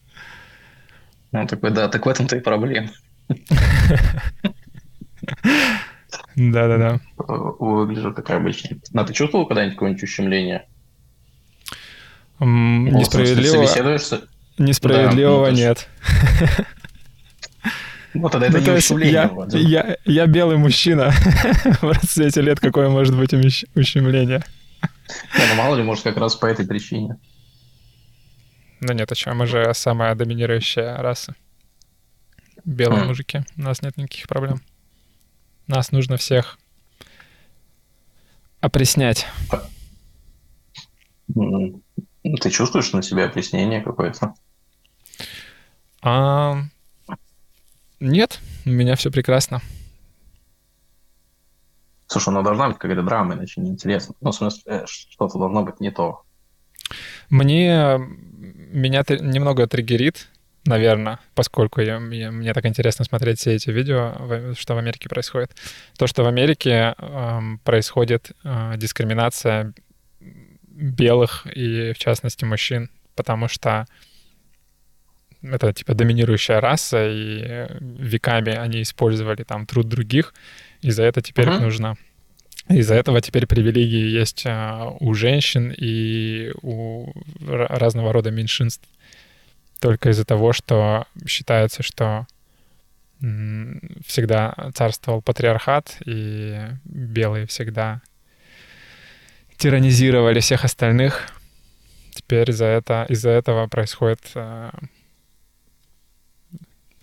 Ну, такой, да, так в этом-то и проблема.
Да-да-да.
Выгляжу как обычно. А ты чувствовал когда-нибудь какое-нибудь ущемление?
Несправедливо. Несправедливого нет.
Ну, тогда это ну, не ущемление.
Я, я, я белый мужчина в расцвете лет, какое может быть ущемление?
Не, ну мало ли, может, как раз по этой причине.
Ну нет, а что, мы же самая доминирующая раса. Белые mm. мужики, у нас нет никаких проблем. Нас нужно всех опреснять.
Ты чувствуешь на себе опреснение какое-то?
А, нет, у меня все прекрасно.
Слушай, ну должна быть какая-то драма, иначе неинтересно. Ну, в смысле, э, что-то должно быть не то.
Мне меня немного триггерит, наверное, поскольку я, я, мне так интересно смотреть все эти видео, что в Америке происходит. То, что в Америке э, происходит э, дискриминация белых и, в частности, мужчин, потому что это типа доминирующая раса, и веками они использовали там труд других, и за это теперь uh-huh. нужно из-за этого теперь привилегии есть а, у женщин и у разного рода меньшинств. Только из-за того, что считается, что всегда царствовал патриархат, и белые всегда тиранизировали всех остальных. Теперь из-за это, из-за этого происходит а,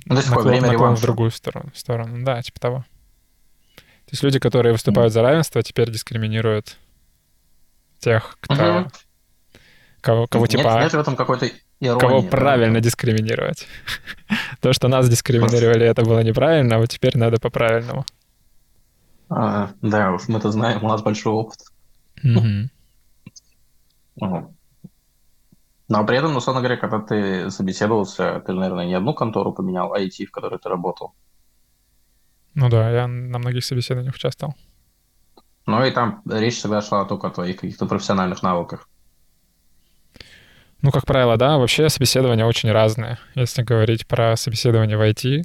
ну, то наклон, время
наклон в другую сторону, сторону. Да, типа того. То есть люди, которые выступают mm. за равенство, теперь дискриминируют тех, кто... Mm-hmm. Кого, кого
нет,
типа...
Нет в этом какой-то иронии.
Кого правильно дискриминировать. То, что нас дискриминировали, это было неправильно, а вот теперь надо по-правильному.
А, да, уж мы-то знаем, у нас большой опыт.
Mm-hmm.
Но при этом, условно говоря, когда ты собеседовался, ты, наверное, не одну контору поменял, а IT, в которой ты работал.
Ну да, я на многих собеседованиях участвовал.
Ну и там речь всегда шла только о твоих каких-то профессиональных навыках.
Ну, как правило, да. Вообще собеседования очень разные. Если говорить про собеседование в IT,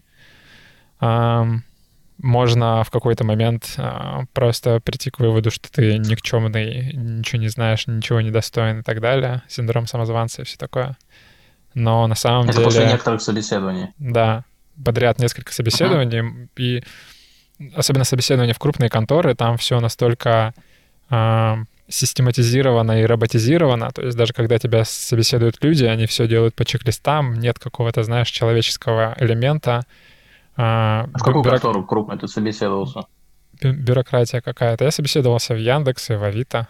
можно в какой-то момент а, просто прийти к выводу, что ты никчемный, ничего не знаешь, ничего не достоин и так далее. Синдром самозванца и все такое. Но на самом
Это
деле...
после некоторых собеседований.
Да, подряд несколько собеседований. Uh-huh. И особенно собеседования в крупные конторы, там все настолько э, систематизировано и роботизировано. То есть даже когда тебя собеседуют люди, они все делают по чек-листам, нет какого-то, знаешь, человеческого элемента,
а, в какую бюрок... контору крупную ты собеседовался?
Бюрократия какая-то. Я собеседовался в Яндексе, в Авито.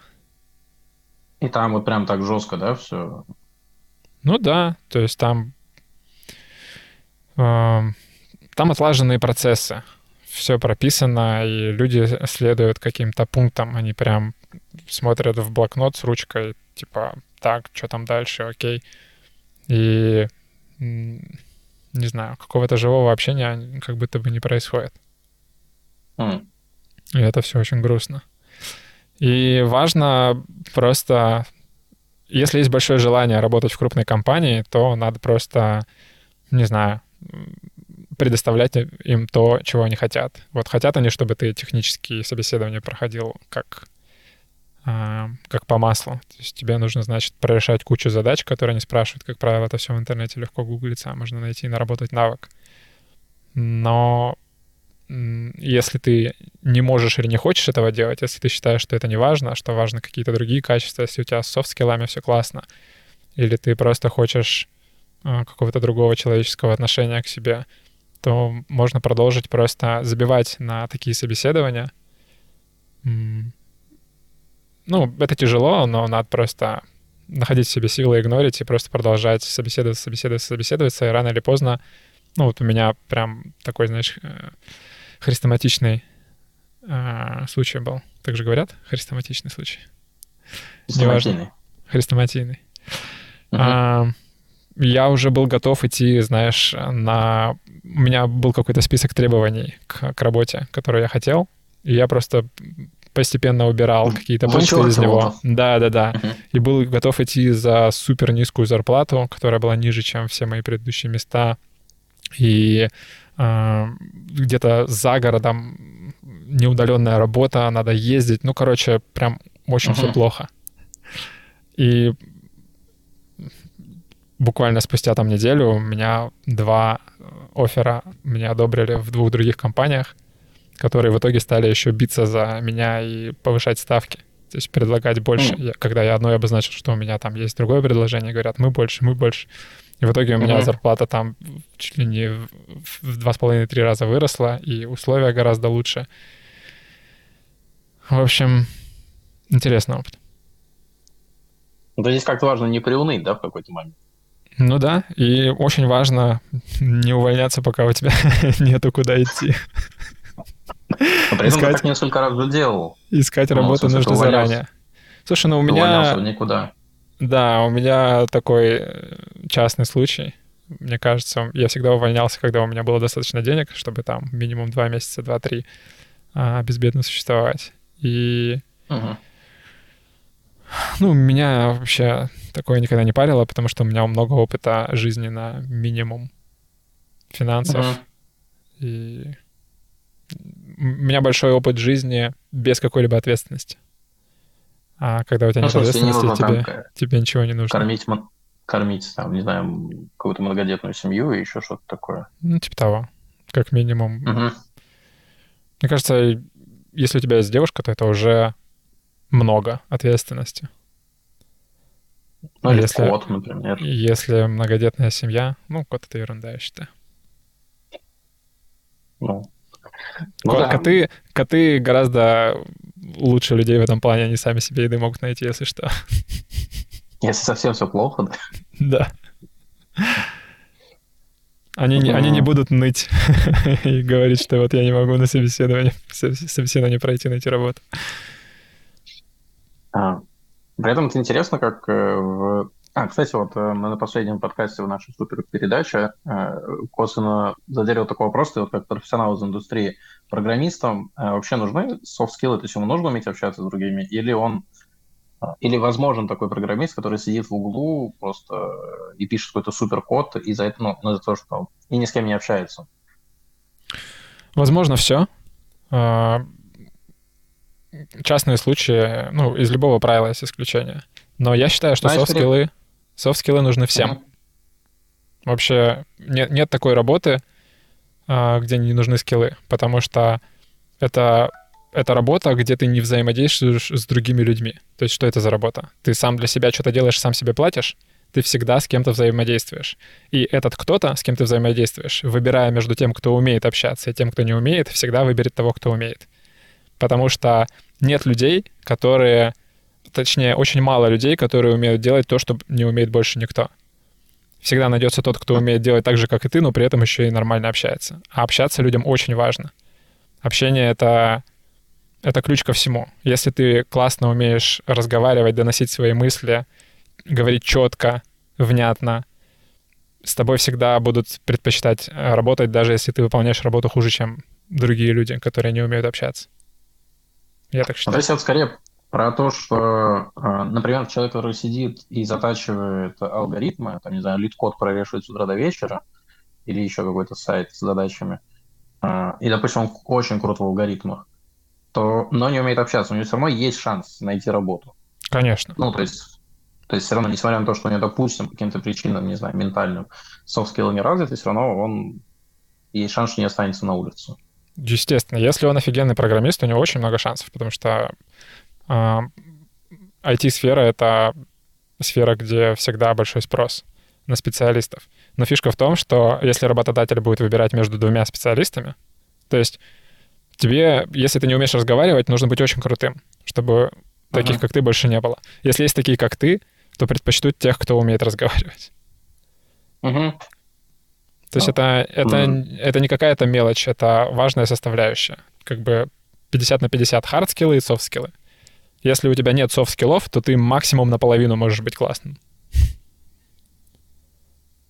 И там вот прям так жестко, да, все?
Ну да, то есть там... Э, там отлаженные процессы. Все прописано, и люди следуют каким-то пунктам. Они прям смотрят в блокнот с ручкой, типа, так, что там дальше, окей. И не знаю, какого-то живого общения как будто бы не происходит.
Mm.
И это все очень грустно. И важно просто, если есть большое желание работать в крупной компании, то надо просто, не знаю, предоставлять им то, чего они хотят. Вот хотят они, чтобы ты технические собеседования проходил как как по маслу. То есть тебе нужно, значит, прорешать кучу задач, которые они спрашивают. Как правило, это все в интернете легко гуглится, можно найти и наработать навык. Но если ты не можешь или не хочешь этого делать, если ты считаешь, что это не важно, что важны какие-то другие качества, если у тебя с софт-скиллами все классно, или ты просто хочешь а, какого-то другого человеческого отношения к себе, то можно продолжить просто забивать на такие собеседования, ну, это тяжело, но надо просто находить в себе силы, игнорить и просто продолжать собеседоваться, собеседоваться, собеседоваться, и рано или поздно Ну, вот у меня прям такой, знаешь, э, хрестоматичный э, случай был. Так же говорят? Хрестоматичный случай.
Хрестоматийный.
Хрестоматийный. Угу. А, я уже был готов идти, знаешь, на... У меня был какой-то список требований к, к работе, который я хотел, и я просто постепенно убирал какие-то пункты из него. Да, да, да. Uh-huh. И был готов идти за супер низкую зарплату, которая была ниже, чем все мои предыдущие места. И э, где-то за городом неудаленная работа, надо ездить. Ну, короче, прям очень uh-huh. все плохо. И буквально спустя там неделю у меня два оффера меня одобрили в двух других компаниях, которые в итоге стали еще биться за меня и повышать ставки. То есть предлагать больше. Mm. Я, когда я одной обозначил, что у меня там есть другое предложение, говорят, мы больше, мы больше. И в итоге у меня mm-hmm. зарплата там чуть ли не в два с половиной-три раза выросла, и условия гораздо лучше. В общем, интересный опыт.
Ну, то здесь как-то важно не приуныть, да, в какой-то момент?
Ну да, и очень важно не увольняться, пока у тебя нету куда идти.
Но при этом искать, так несколько раз уже делал.
Искать ну, работу нужно заранее. Слушай, ну у меня...
никуда.
Да, у меня такой э, частный случай. Мне кажется, я всегда увольнялся, когда у меня было достаточно денег, чтобы там минимум два месяца, два-три а, безбедно существовать. И... Угу. Ну, меня вообще такое никогда не парило, потому что у меня много опыта жизни на минимум финансов. Угу. И меня большой опыт жизни без какой-либо ответственности. А когда у тебя ну, нет ответственности, не тебе, там, тебе ничего не нужно.
Кормить, кормить там, не знаю, какую-то многодетную семью и еще что-то такое.
Ну, типа того. Как минимум. Угу. Мне кажется, если у тебя есть девушка, то это уже много ответственности.
Ну, или если, кот, например.
Если многодетная семья, ну, кот — это ерунда, я считаю.
Ну,
ну да. коты, коты гораздо лучше людей в этом плане, они сами себе еды могут найти, если что.
Если совсем все плохо, да?
Да. Они не, они не будут ныть и говорить, что вот я не могу на собеседование, собеседование пройти, найти работу.
А, при этом это интересно, как э, в... А, кстати, вот э, на последнем подкасте в нашей супер передаче э, косвенно задерил такой вопрос, ты вот как профессионал из индустрии, программистам вообще нужны софт-скиллы, то есть ему нужно уметь общаться с другими, или он или возможен такой программист, который сидит в углу просто и пишет какой-то супер код и за это, ну, за то, что и ни с кем не общается.
Возможно, все. А, частные случаи, ну, из любого правила есть исключение. Но я считаю, что софт-скиллы, софт-скиллы нужны всем. Mm-hmm. Вообще нет, нет такой работы, а, где не нужны скиллы, потому что это, это работа, где ты не взаимодействуешь с другими людьми. То есть что это за работа? Ты сам для себя что-то делаешь, сам себе платишь, ты всегда с кем-то взаимодействуешь. И этот кто-то, с кем ты взаимодействуешь, выбирая между тем, кто умеет общаться, и тем, кто не умеет, всегда выберет того, кто умеет потому что нет людей, которые, точнее, очень мало людей, которые умеют делать то, что не умеет больше никто. Всегда найдется тот, кто умеет делать так же, как и ты, но при этом еще и нормально общается. А общаться людям очень важно. Общение — это, это ключ ко всему. Если ты классно умеешь разговаривать, доносить свои мысли, говорить четко, внятно, с тобой всегда будут предпочитать работать, даже если ты выполняешь работу хуже, чем другие люди, которые не умеют общаться. Я так считаю.
То есть это скорее про то, что, а, например, человек, который сидит и затачивает алгоритмы, там, не знаю, LeetCode прорешивает с утра до вечера, или еще какой-то сайт с задачами, а, и, допустим, он очень крут в алгоритмах, то, но не умеет общаться, у него все равно есть шанс найти работу.
Конечно.
Ну, то есть, то есть все равно, несмотря на то, что у него, допустим, по каким-то причинам, не знаю, ментальным, софт-скиллы не развиты, все равно он есть шанс, что не останется на улице.
Естественно, если он офигенный программист, у него очень много шансов, потому что э, IT-сфера — это сфера, где всегда большой спрос на специалистов. Но фишка в том, что если работодатель будет выбирать между двумя специалистами, то есть тебе, если ты не умеешь разговаривать, нужно быть очень крутым, чтобы таких, как ты, больше не было. Если есть такие, как ты, то предпочтут тех, кто умеет разговаривать.
Uh-huh.
То есть это, это, это не какая-то мелочь, это важная составляющая. Как бы 50 на 50 хард-скиллы и софт-скиллы. Если у тебя нет софт-скиллов, то ты максимум наполовину можешь быть классным.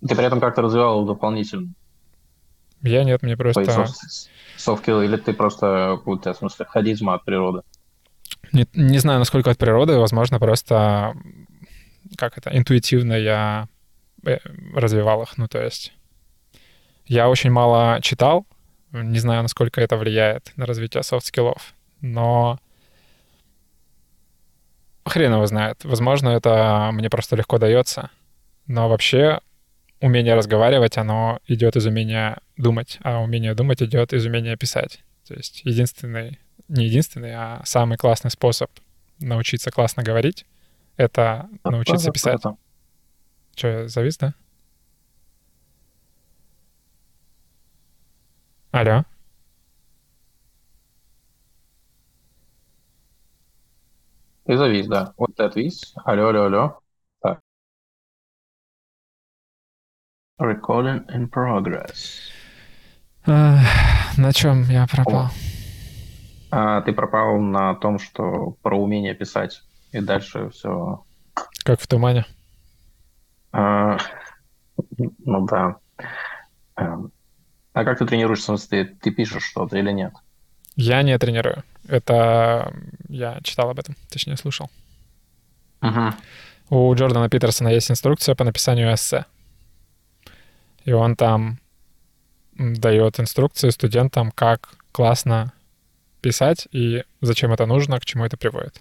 Ты при этом как-то развивал дополнительно?
Я нет, мне просто...
Софт-скиллы, или ты просто, у тебя, в смысле, харизма от природы?
Не, не знаю, насколько от природы, возможно, просто как это, интуитивно я э, развивал их. Ну, то есть я очень мало читал, не знаю, насколько это влияет на развитие софт-скиллов, но хрен его знает. Возможно, это мне просто легко дается. Но вообще умение разговаривать, оно идет из умения думать, а умение думать идет из умения писать. То есть единственный, не единственный, а самый классный способ научиться классно говорить — это научиться писать. Че, завис, да? Алло?
Ты завис, да. Вот ты отвис. Алло, алло, алло. Так. Recording in progress.
А, на чем я пропал?
А, ты пропал на том, что про умение писать. И дальше все...
Как в тумане.
А, ну да. Эм, а как ты тренируешься? Ты, ты пишешь что-то или нет?
Я не тренирую. Это я читал об этом, точнее слушал.
Угу.
У Джордана Питерсона есть инструкция по написанию эссе. И он там дает инструкции студентам, как классно писать и зачем это нужно, к чему это приводит. То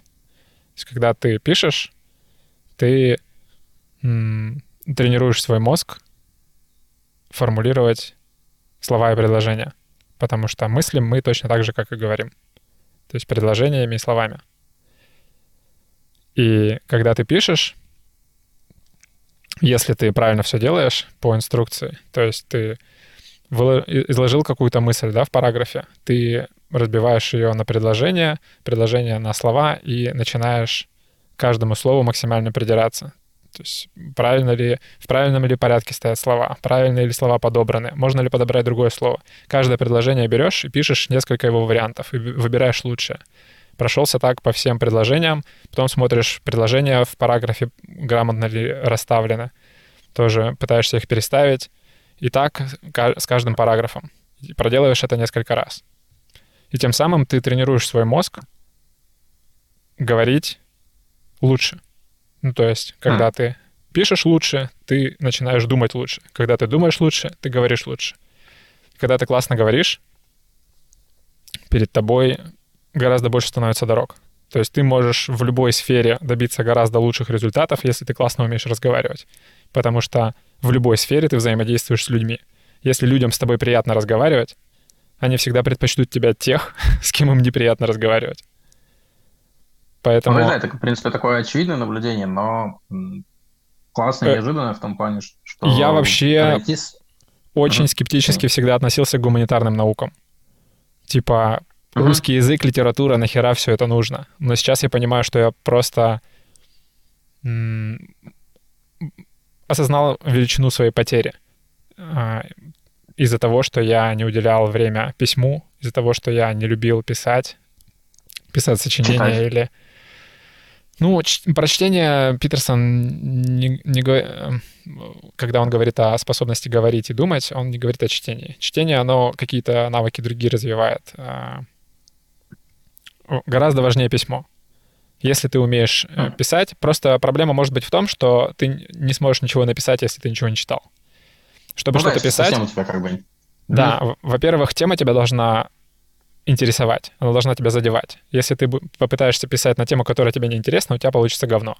есть, когда ты пишешь, ты тренируешь свой мозг формулировать слова и предложения потому что мыслим мы точно так же, как и говорим. То есть предложениями и словами. И когда ты пишешь, если ты правильно все делаешь по инструкции, то есть ты изложил какую-то мысль да, в параграфе, ты разбиваешь ее на предложения, предложения на слова и начинаешь каждому слову максимально придираться. То есть правильно ли, в правильном ли порядке стоят слова, правильно ли слова подобраны, можно ли подобрать другое слово. Каждое предложение берешь и пишешь несколько его вариантов, и выбираешь лучшее. Прошелся так по всем предложениям, потом смотришь предложения в параграфе, грамотно ли расставлены, тоже пытаешься их переставить, и так с каждым параграфом. И проделаешь это несколько раз. И тем самым ты тренируешь свой мозг говорить лучше. Ну, то есть, когда mm. ты пишешь лучше, ты начинаешь думать лучше. Когда ты думаешь лучше, ты говоришь лучше. Когда ты классно говоришь, перед тобой гораздо больше становится дорог. То есть ты можешь в любой сфере добиться гораздо лучших результатов, если ты классно умеешь разговаривать. Потому что в любой сфере ты взаимодействуешь с людьми. Если людям с тобой приятно разговаривать, они всегда предпочтут тебя тех, с кем им неприятно разговаривать. Поэтому...
Ну, не это, в принципе, такое очевидное наблюдение, но классно и э, неожиданно в том плане, что...
Я вообще очень uh-huh. скептически uh-huh. всегда относился к гуманитарным наукам. Типа, uh-huh. русский язык, литература, нахера все это нужно? Но сейчас я понимаю, что я просто м- осознал величину своей потери. А, из-за того, что я не уделял время письму, из-за того, что я не любил писать, писать сочинения Читать. или ну, про чтение Питерсон, не, не, когда он говорит о способности говорить и думать, он не говорит о чтении. Чтение, оно какие-то навыки другие развивает. А, гораздо важнее письмо. Если ты умеешь mm. писать, просто проблема может быть в том, что ты не сможешь ничего написать, если ты ничего не читал. Чтобы ну, что-то да, писать...
Тебя как бы...
Да, mm-hmm. во-первых, тема тебя должна интересовать, она должна тебя задевать. Если ты попытаешься писать на тему, которая тебе не интересна, у тебя получится говно.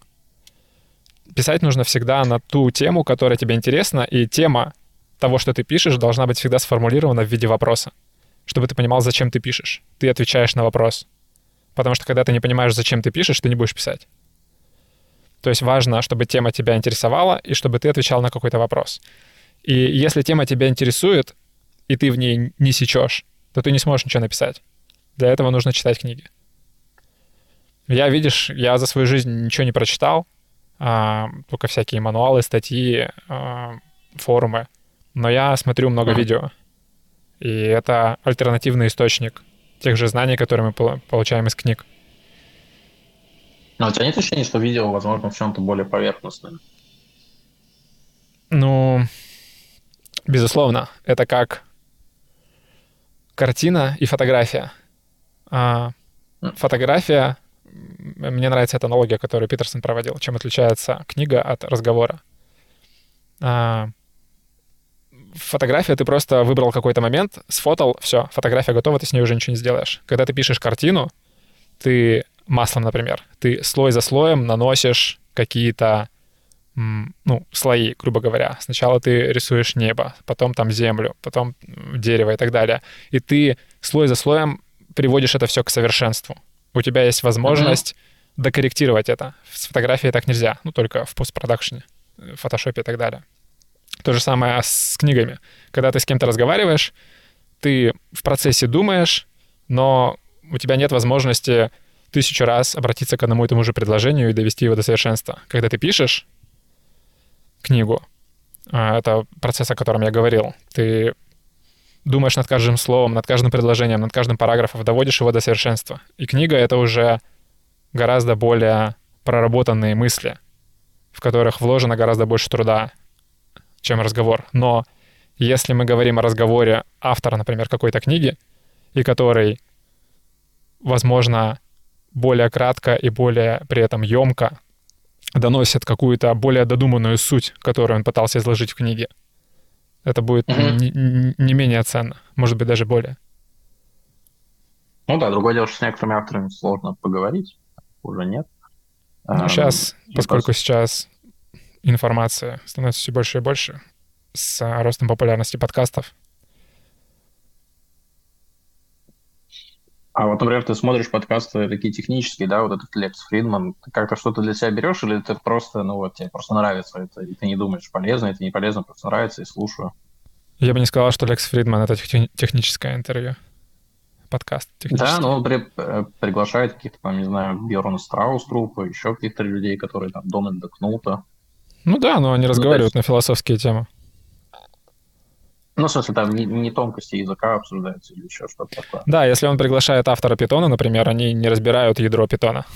Писать нужно всегда на ту тему, которая тебе интересна, и тема того, что ты пишешь, должна быть всегда сформулирована в виде вопроса, чтобы ты понимал, зачем ты пишешь. Ты отвечаешь на вопрос. Потому что когда ты не понимаешь, зачем ты пишешь, ты не будешь писать. То есть важно, чтобы тема тебя интересовала, и чтобы ты отвечал на какой-то вопрос. И если тема тебя интересует, и ты в ней не сечешь, то ты не сможешь ничего написать. Для этого нужно читать книги. Я, видишь, я за свою жизнь ничего не прочитал, а, только всякие мануалы, статьи, а, форумы. но я смотрю много видео. И это альтернативный источник тех же знаний, которые мы пол- получаем из книг.
Но у тебя нет ощущения, что видео, возможно, в чем-то более поверхностное?
Ну, безусловно, это как картина и фотография. А, фотография, мне нравится эта аналогия, которую Питерсон проводил, чем отличается книга от разговора. А, фотография, ты просто выбрал какой-то момент, сфотал, все, фотография готова, ты с ней уже ничего не сделаешь. Когда ты пишешь картину, ты маслом, например, ты слой за слоем наносишь какие-то ну, слои, грубо говоря. Сначала ты рисуешь небо, потом там землю, потом дерево и так далее. И ты слой за слоем приводишь это все к совершенству. У тебя есть возможность докорректировать это. С фотографией так нельзя, ну, только в постпродакшене, в фотошопе и так далее. То же самое с книгами. Когда ты с кем-то разговариваешь, ты в процессе думаешь, но у тебя нет возможности тысячу раз обратиться к одному и тому же предложению и довести его до совершенства. Когда ты пишешь книгу, а, это процесс, о котором я говорил, ты думаешь над каждым словом, над каждым предложением, над каждым параграфом, доводишь его до совершенства. И книга — это уже гораздо более проработанные мысли, в которых вложено гораздо больше труда, чем разговор. Но если мы говорим о разговоре автора, например, какой-то книги, и который, возможно, более кратко и более при этом емко доносит какую-то более додуманную суть, которую он пытался изложить в книге, это будет
Мгм.
не, не- не менее ценно, может быть, даже более.
Ну да, другое дело, что с некоторыми авторами сложно поговорить. Уже нет.
Ну,
Эм,
сейчас,
и
поскольку сейчас информация становится все больше и больше с а, ростом популярности подкастов,
А вот, например, ты смотришь подкасты такие технические, да, вот этот Лекс Фридман, ты как-то что-то для себя берешь, или ты просто, ну вот, тебе просто нравится это, и ты не думаешь, полезно это, не полезно, просто нравится и слушаю.
я бы не сказал, что Лекс Фридман — это тех- техническое интервью. Подкаст
Да,
технический.
ну, он при- э, приглашает каких-то там, не знаю, Бьорна Страуструпа, еще каких-то людей, которые там Дональда Кнута.
Ну да, но они
то
разговаривают
есть-
на философские темы.
Ну, в смысле, там не, не тонкости языка обсуждаются или еще что-то такое.
Да, если он приглашает автора питона, например, они не разбирают ядро питона.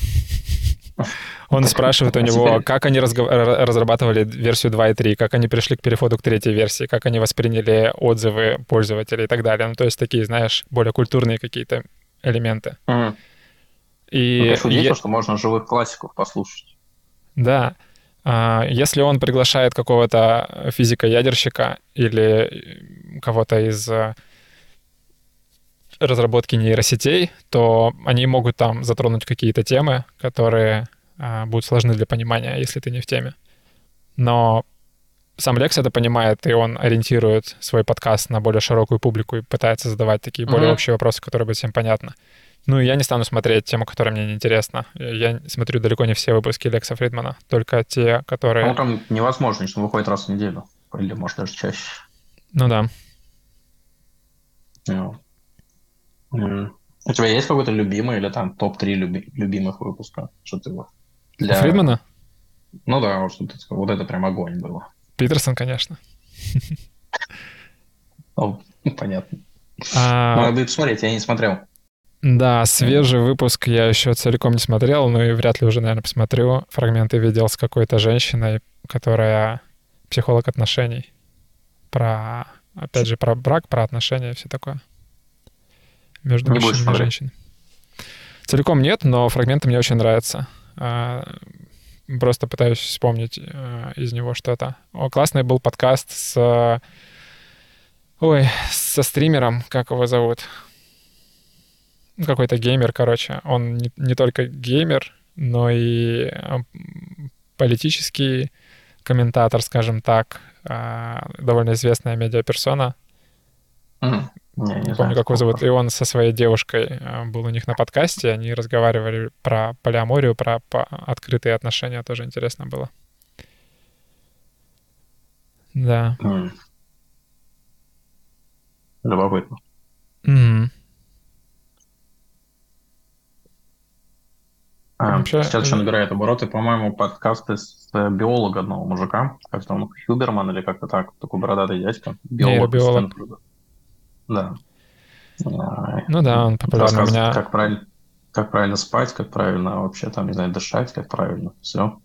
Он спрашивает у него,
Теперь-
как они разрабатывали версию 2.3, как они пришли к переходу к третьей версии, как они восприняли отзывы пользователей и так далее. Ну, то есть такие, знаешь, более культурные какие-то элементы.
Мгм. Ну,
И
конечно, удивительно,
е-
что можно живых классиков послушать.
Да. А, Если он приглашает какого-то физика-ядерщика или кого-то из э, разработки нейросетей, то они могут там затронуть какие-то темы, которые а, будут сложны для понимания, если ты не в теме. Но сам Лекс это понимает, и он ориентирует свой подкаст на более широкую публику и пытается задавать такие более
Мгм.
общие вопросы, которые будут всем понятны. Ну, я не стану смотреть тему, которая мне не интересна. Я смотрю далеко не все выпуски Лекса Фридмана, только те, которые...
Ну, там невозможно, что он выходит раз в неделю. Или, может, даже чаще.
Ну да.
Ну. М. У тебя есть какой-то любимый или там топ-3 любимых выпуска? Что ты для...
Фридмана?
Ну да, вот, что ты вот это прям огонь было.
Питерсон, конечно.
Ну, понятно.
А,
надо посмотреть, я не смотрел.
Да, свежий выпуск я еще целиком не смотрел, но и вряд ли уже, наверное, посмотрю. Фрагменты видел с какой-то женщиной, которая психолог отношений. Про, опять же, про брак, про отношения, все такое. Между
Не
мужчиной и женщиной. Целиком нет, но фрагменты мне очень нравятся. А, Просто пытаюсь вспомнить э, из него что-то. О, классный был подкаст с... Ой, со стримером, как его зовут? Ну, какой-то геймер, короче. Он не, не только геймер, но и а, политический комментатор, скажем так, а, довольно известная медиаперсона.
Мгм. Не, не
Не помню, как его зовут. И он со своей девушкой а, был у них на подкасте. Они разговаривали про полиаморию, про открытые отношения. Тоже интересно было. Да.
М. Любопытно.
Мгм. Вообще,
Сейчас еще набирает обороты, по-моему, подкасты с э, биолога одного мужика, как там, Хюберман или как-то так, такой бородатый дядька, биолог. Стэнфорда. Да. А,
Ну да, он популярный. У меня
как правильно, как правильно спать, как правильно вообще там, не знаю, дышать, как правильно. Все.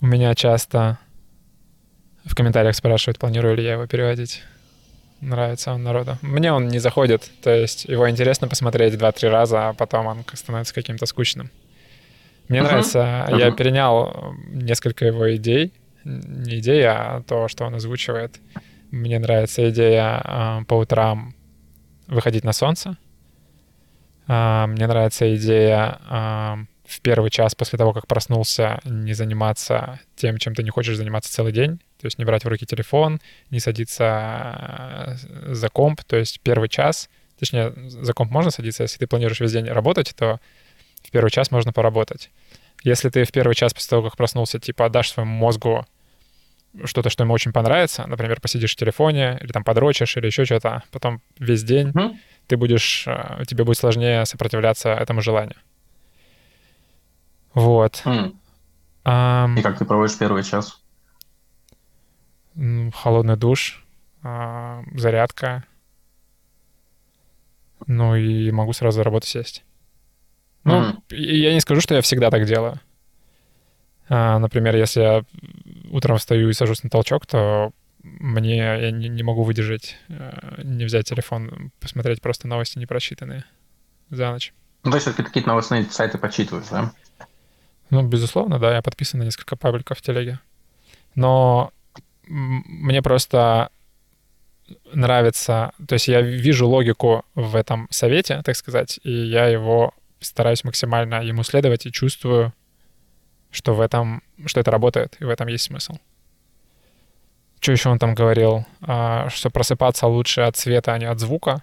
У меня часто в комментариях спрашивают, планирую ли я его переводить. Нравится он народу. Мне он не заходит, то есть его интересно посмотреть два-три раза, а потом он становится каким-то скучным. Мне
Мгм.
нравится, я
Мгм.
перенял несколько его идей, не идея, а то, что он озвучивает. Мне нравится идея а, по утрам выходить на солнце. А, Мне нравится идея а, в первый час после того, как проснулся, не заниматься тем, чем ты не хочешь заниматься целый день. То есть не брать в руки телефон, не садиться за комп. То есть первый час, точнее, за комп можно садиться, если ты планируешь весь день работать, то первый час можно поработать. Если ты в первый час после того, как проснулся, типа отдашь своему мозгу что-то, что ему очень понравится, например, посидишь в телефоне, или там подрочишь, или еще что-то, потом весь день
Мгм.
ты будешь, э, тебе будет сложнее сопротивляться этому желанию. Вот.
М.
Ам,
И как ты проводишь первый час?
холодный душ, а, зарядка. Ну и могу сразу за работу сесть. Ну, и я не скажу, что я всегда так делаю. А, например, если я утром встаю и сажусь на толчок, то мне я не, не могу выдержать, э, не взять телефон, посмотреть просто новости непрочитанные за ночь.
Ну, то есть ты какие-то новостные сайты почитываешь, да?
Ну, безусловно, да, я подписан на несколько пабликов в телеге. Но мне просто нравится, то есть я вижу логику в этом совете, так сказать, и я его стараюсь максимально ему следовать и чувствую, что в этом, что это работает, и в этом есть смысл. Что еще он там говорил? А, что просыпаться лучше от света, а не от звука.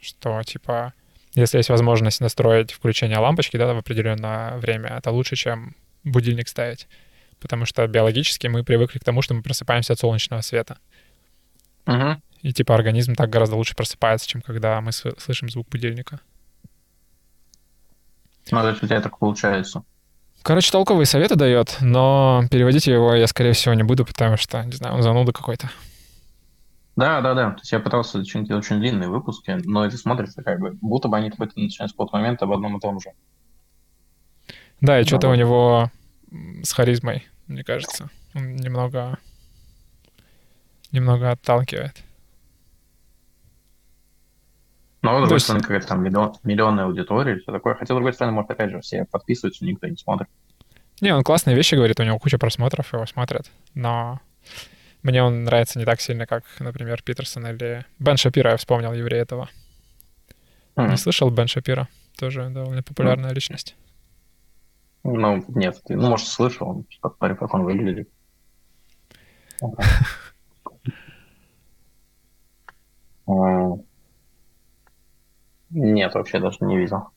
Что, типа, если есть возможность настроить включение лампочки да, в определенное время, это лучше, чем будильник ставить. Потому что биологически мы привыкли к тому, что мы просыпаемся от солнечного света.
Мгм.
И типа организм так гораздо лучше просыпается, чем когда мы сл- слышим звук будильника.
Есть у тебя так получается.
Короче, толковые советы дает, но переводить его я, скорее всего, не буду, потому что, не знаю, он зануда какой-то.
Да, да, да. То есть я пытался делать очень длинные выпуски, но это смотрится как бы, будто бы они какой-то начинают с какого-то момента об одном и том же.
Да, и
Да,
что-то у
вот.
него м, с харизмой, мне кажется. Он немного... Немного отталкивает.
Но, с
То
другой
есть-
стороны, какая-то там миллион, миллионная аудитория или все такое. Хотя, с другой стороны, может, опять же, все подписываются, никто не смотрит.
Не, он классные вещи говорит, у него куча просмотров, его смотрят. Но мне он нравится не так сильно, как, например, Питерсон или Бен Шапира, я вспомнил еврея этого.
М.
Не слышал Бен Шапира? Тоже довольно популярная личность.
Ну, нет, ты, ну, может, слышал, посмотри, как он выглядит. Ага. Нет, вообще даже не видел.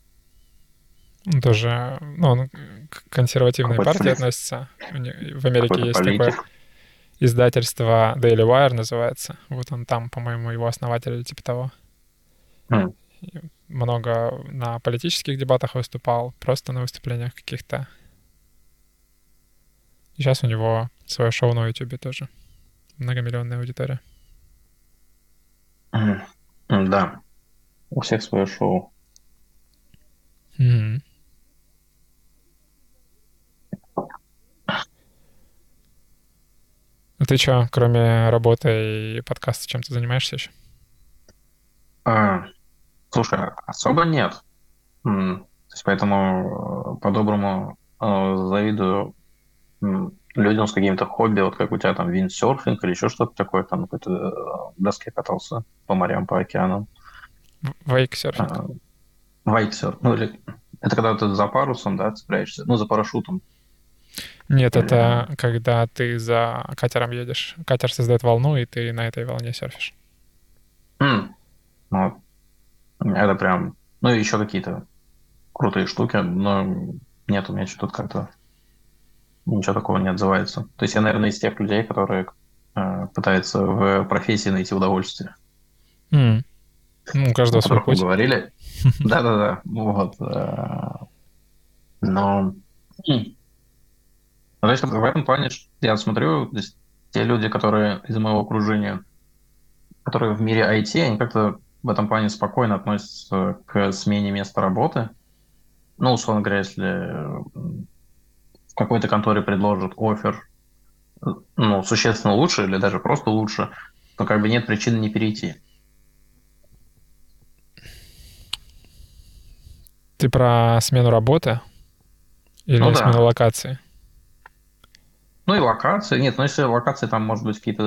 Он тоже, ну, он к консервативной
Какой-то
партии
политик.
относится. В Америке
Какой-то
есть такое
политик.
издательство Daily Wire называется. Вот он там, по-моему, его основатель или типа того. И Много на политических дебатах выступал, просто на выступлениях каких-то. Сейчас у него свое шоу на YouTube тоже. Многомиллионная аудитория.
М, Да. У всех свое шоу.
Мгм. А ты что, кроме работы и подкаста, чем ты занимаешься еще?
А, слушай, особо нет. То есть поэтому э, по-доброму э, завидую людям с каким-то хобби, вот как у тебя там виндсерфинг или еще что-то такое, там какой-то э, доске катался по морям, по океанам.
Вейксерфинг.
А, Вайтсерф. Ну, или это когда ты за парусом, да, цепляешься, ну, за парашютом.
Нет,
или-
это когда ты за катером едешь. Катер создает волну, и ты на этой волне серфишь.
М, Ну, это прям, ну, и еще какие-то крутые штуки, но нет, у меня что-то как-то ничего такого не отзывается. То есть я, наверное, из тех людей, которые э, пытаются в профессии найти удовольствие.
М. Ну, у каждого
о
свой путь.
говорили. Да-да-да, вот. э, Но Mm. То есть в этом плане я смотрю, то есть, те люди, которые из моего окружения, которые в мире IT, они как-то в этом плане спокойно относятся к смене места работы. Ну, условно говоря, если в какой-то конторе предложат офер, ну, существенно лучше или даже просто лучше, то как бы нет причин не перейти.
Ты про смену работы или ну, смену да. локации?
Ну и локации. Нет, ну если локации там может быть какие-то,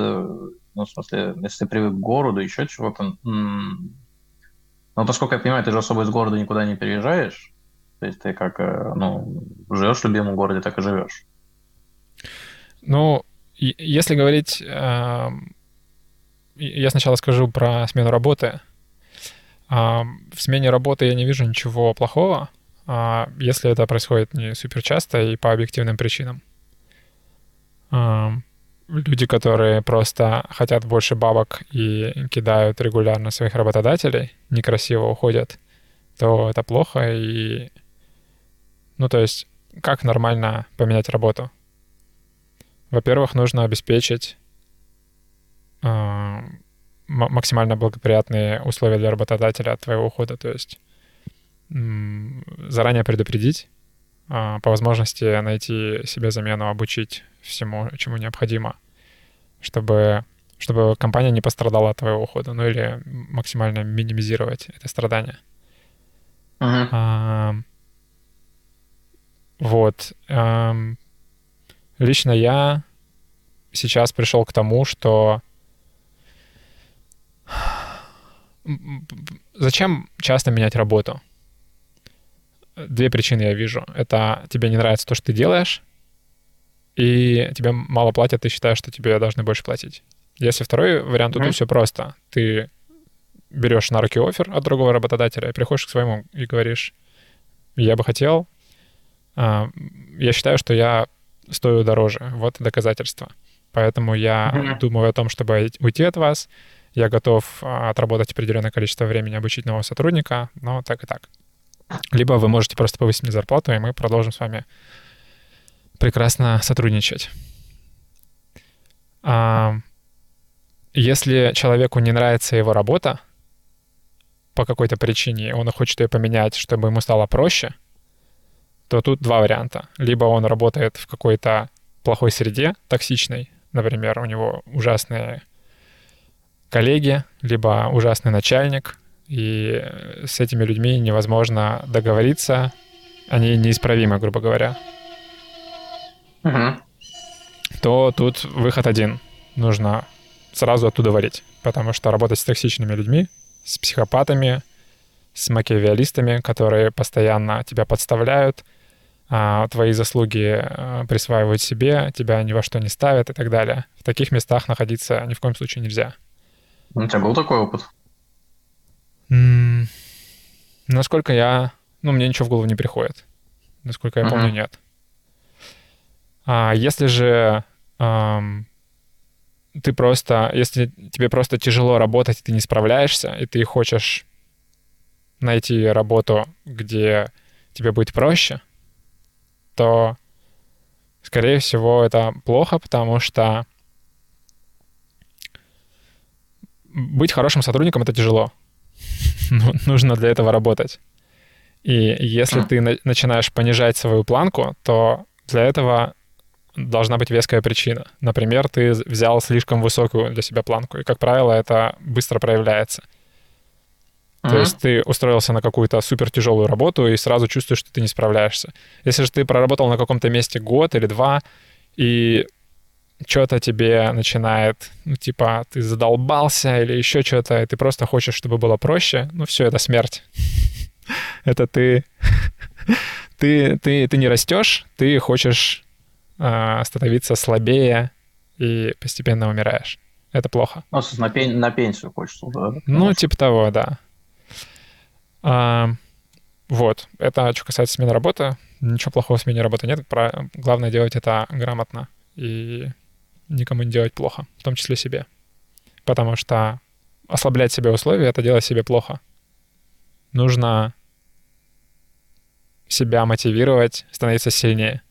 ну в смысле, если ты привык к городу, еще чего-то. Ну, насколько я понимаю, ты же особо из города никуда не переезжаешь. То есть ты как, э, ну, живешь в любимом городе, так и живешь.
Ну, если говорить... Э, я сначала скажу про смену работы. Э, в смене работы я не вижу ничего плохого, э, если это происходит не супер часто и по объективным причинам. Э, люди, которые просто хотят больше бабок и кидают регулярно своих работодателей, некрасиво уходят, то это плохо, и ну, то есть, как нормально поменять работу? Во-первых, нужно обеспечить максимально благоприятные условия для работодателя от твоего ухода, то есть заранее предупредить, э, по возможности найти себе замену, обучить всему, чему необходимо, чтобы, чтобы компания не пострадала от твоего ухода, ну или максимально минимизировать это страдание. Uh-huh. А, вот. Эм, лично я сейчас пришел к тому, что зачем часто менять работу? Две причины я вижу. Это тебе не нравится то, что ты делаешь, и тебе мало платят, ты считаешь, что тебе должны больше платить. Если второй вариант, то mm-hmm. все просто. Ты берешь на руки офер от другого работодателя и приходишь к своему и говоришь, я бы хотел а, я считаю, что я стою дороже. Вот доказательство. Поэтому я mm-hmm. думаю о том, чтобы уйти от вас. Я готов а, отработать определенное количество времени, обучить нового сотрудника, но так и так. Либо вы можете просто повысить мне зарплату, и мы продолжим с вами прекрасно сотрудничать. А, если человеку не нравится его работа по какой-то причине, он хочет ее поменять, чтобы ему стало проще — то тут два варианта. Либо он работает в какой-то плохой среде, токсичной, например, у него ужасные коллеги, либо ужасный начальник, и с этими людьми невозможно договориться, они неисправимы, грубо говоря.
Угу.
То тут выход один. Нужно сразу оттуда валить, потому что работать с токсичными людьми, с психопатами, с макиавиалистами, которые постоянно тебя подставляют — а, твои заслуги а, присваивают себе, тебя ни во что не ставят и так далее. В таких местах находиться ни в коем случае нельзя.
У тебя был такой опыт?
М-м- насколько я... Ну, мне ничего в голову не приходит. Насколько я uh-huh. помню, нет. А если же эм, ты просто... Если тебе просто тяжело работать, и ты не справляешься, и ты хочешь найти работу, где тебе будет проще, то, скорее всего, это плохо, потому что быть хорошим сотрудником — это тяжело. Ну, нужно для этого работать. И если ты на- начинаешь понижать свою планку, то для этого должна быть веская причина. Например, ты взял слишком высокую для себя планку, и, как правило, это быстро проявляется — Mm-hmm. То есть ты устроился на какую-то супер тяжелую работу и сразу чувствуешь, что ты не справляешься. Если же ты проработал на каком-то месте год или два, и что-то тебе начинает, ну, типа, ты задолбался или еще что-то, и ты просто хочешь, чтобы было проще, ну, все, это смерть. Это ты... Ты, ты, ты не растешь, ты хочешь э, становиться слабее и постепенно умираешь. Это плохо.
Ну, на, пен, на пенсию хочется, да?
Ну, типа того, да. А, вот, это что касается смены работы. Ничего плохого в смене работы нет. Про... Главное делать это грамотно и никому не делать плохо, в том числе себе. Потому что ослаблять себе условия — это делать себе плохо. Нужно себя мотивировать, становиться сильнее.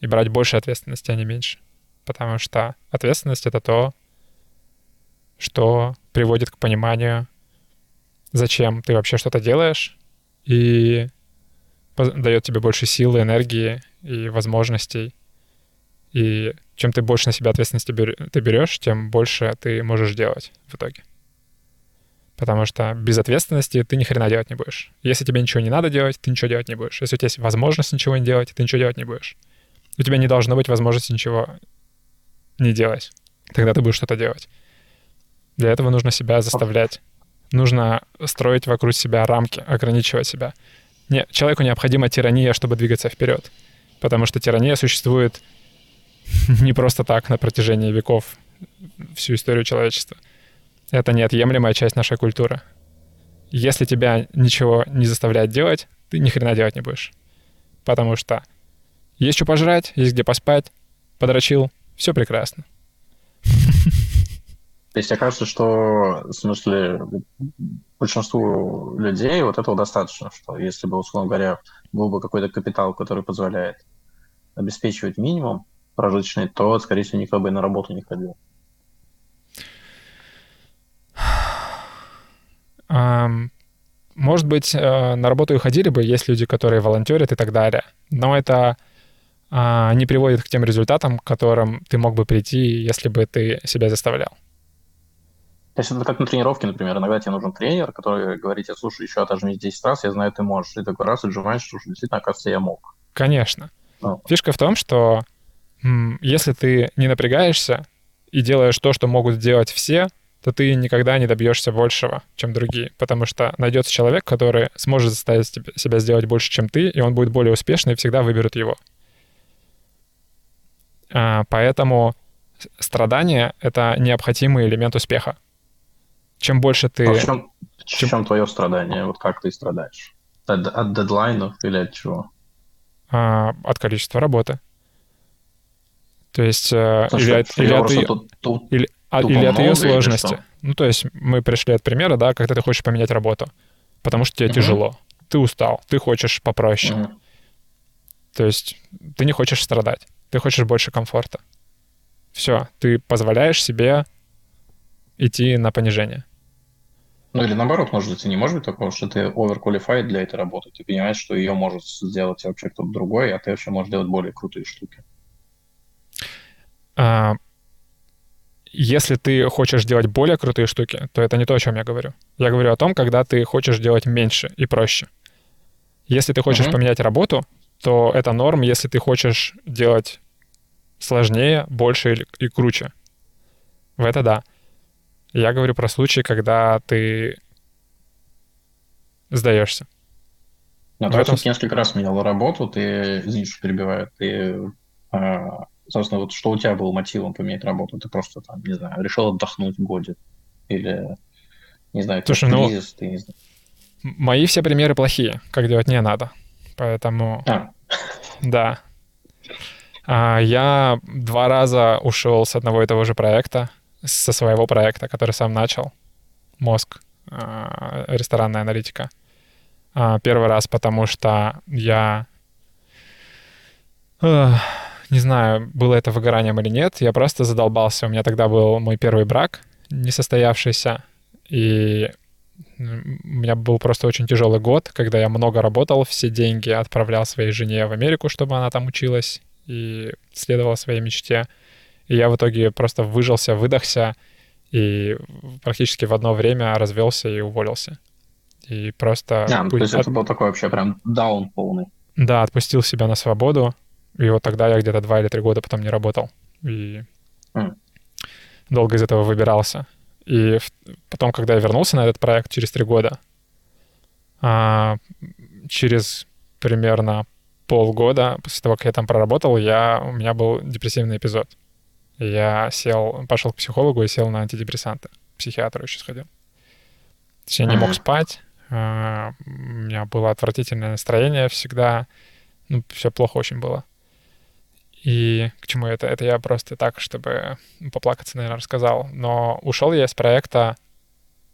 и брать больше ответственности, а не меньше. Потому что ответственность — это то, что приводит к пониманию, зачем ты вообще что-то делаешь, и дает тебе больше силы, энергии и возможностей. И чем ты больше на себя ответственности ты берешь, тем больше ты можешь делать в итоге. Потому что без ответственности ты ни хрена делать не будешь. Если тебе ничего не надо делать, ты ничего делать не будешь. Если у тебя есть возможность ничего не делать, ты ничего делать не будешь. У тебя не должно быть возможности ничего не делать. Тогда ты будешь что-то делать. Для этого нужно себя заставлять. Нужно строить вокруг себя рамки, ограничивать себя. Не, человеку необходима тирания, чтобы двигаться вперед. Потому что тирания существует не просто так на протяжении веков, всю историю человечества. Это неотъемлемая часть нашей культуры. Если тебя ничего не заставляет делать, ты ни хрена делать не будешь. Потому что есть что пожрать, есть где поспать, подрочил, все прекрасно.
То есть, мне кажется, что, в смысле, большинству людей вот этого достаточно, что если бы, условно говоря, был бы какой-то капитал, который позволяет обеспечивать минимум прожиточный, то, скорее всего, никто бы и на работу не ходил.
Может быть, э, на работу и ходили бы, есть люди, которые волонтерят и так далее. Но это а, не приводит к тем результатам, к которым ты мог бы прийти, если бы ты себя заставлял.
То есть это как на тренировке, например. Иногда тебе нужен тренер, который говорит тебе, слушай, еще отожми 10 раз, я знаю, ты можешь. И такой раз отжимаешь, что действительно, оказывается, я мог.
Конечно. Ну. Фишка в том, что если ты не напрягаешься и делаешь то, что могут сделать все, то ты никогда не добьешься большего, чем другие, потому что найдется человек, который сможет заставить себя сделать больше, чем ты, и он будет более успешный, и всегда выберут его. А, поэтому страдание — это необходимый элемент успеха. Чем больше ты... А
в чем, чем... чем твое страдание? Вот как ты страдаешь? От, от дедлайнов или от чего?
А, от количества работы. То есть... Э, Слушай, или, от, или, от, тут, тут, или, а, или от ее сложности. Ну, то есть мы пришли от примера, да, когда ты хочешь поменять работу, потому что тебе угу. тяжело, ты устал, ты хочешь попроще. Угу. То есть ты не хочешь страдать, ты хочешь больше комфорта. Все, ты позволяешь себе идти на понижение.
Ну или наоборот, может быть, и не может быть такого, что ты overqualified для этой работы. Ты понимаешь, что ее может сделать вообще кто-то другой, а ты вообще можешь делать более крутые штуки.
А, если ты хочешь делать более крутые штуки, то это не то, о чем я говорю. Я говорю о том, когда ты хочешь делать меньше и проще. Если ты хочешь uh-huh. поменять работу, то это норм, если ты хочешь делать сложнее, больше и круче. В это да. Я говорю про случаи, когда ты сдаешься.
Но ты этом... несколько раз менял работу, ты, извини, что перебиваю, ты а, собственно, вот что у тебя было мотивом поменять работу? Ты просто там, не знаю, решил отдохнуть годик или, не знаю, Слушай, ну, кризис, ты не знаю.
Мои все примеры плохие, как делать не надо. Поэтому... А. Да. А, я два раза ушел с одного и того же проекта, со своего проекта, который сам начал. Мозг, а, ресторанная аналитика. А, первый раз, потому что я не знаю, было это выгоранием или нет, я просто задолбался. У меня тогда был мой первый брак, несостоявшийся, и у меня был просто очень тяжелый год, когда я много работал, все деньги отправлял своей жене в Америку, чтобы она там училась и следовала своей мечте. И я в итоге просто выжился, выдохся и практически в одно время развелся и уволился. И просто...
А, то есть это был такой вообще прям даун полный.
Да, отпустил себя на свободу, и вот тогда я где-то два или три года потом не работал. И mm. долго из этого выбирался. И потом, когда я вернулся на этот проект через три года, а, через примерно полгода после того, как я там проработал, я, у меня был депрессивный эпизод. Я сел, пошел к психологу и сел на антидепрессанты. Психиатру еще сходил. Я не мог спать, а, у меня было отвратительное настроение всегда. Ну, все плохо очень было. И к чему это? Это я просто так, чтобы поплакаться, наверное, рассказал. Но ушел я из проекта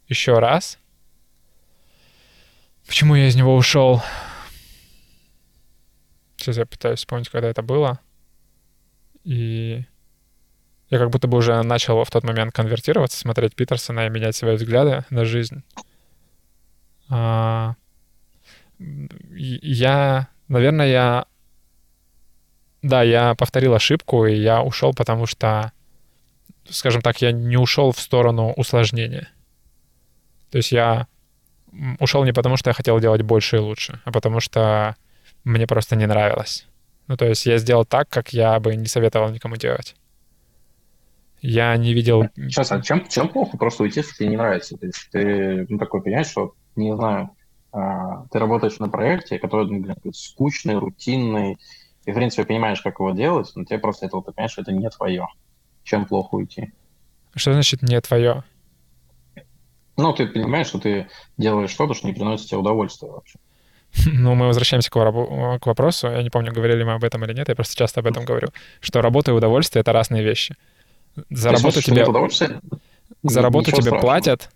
еще раз. Почему я из него ушел? Сейчас я пытаюсь вспомнить, когда это было. И я как будто бы уже начал в тот момент конвертироваться, смотреть Питерсона и менять свои взгляды на жизнь. А, я, наверное, я... Да, я повторил ошибку, и я ушел, потому что, скажем так, я не ушел в сторону усложнения. То есть я ушел не потому, что я хотел делать больше и лучше, а потому что мне просто не нравилось. Ну, то есть я сделал так, как я бы не советовал никому делать. Я не видел...
Сейчас, а чем, чем плохо просто уйти, если тебе не нравится? То есть ты ну, такой понимаешь, что, не знаю, а, ты работаешь на проекте, который ну, скучный, рутинный, и, в принципе, понимаешь, как его делать, но тебе просто это, ты понимаешь, что это не твое. Чем плохо уйти?
Что значит не твое?
Ну, ты понимаешь, что ты делаешь что-то, что не приносит тебе удовольствия вообще.
Ну, мы возвращаемся к, вор- к вопросу. Я не помню, говорили мы об этом или нет, я просто часто об этом говорю, что работа и удовольствие — это разные вещи. За То работу тебе... За работу тебе страшного. платят,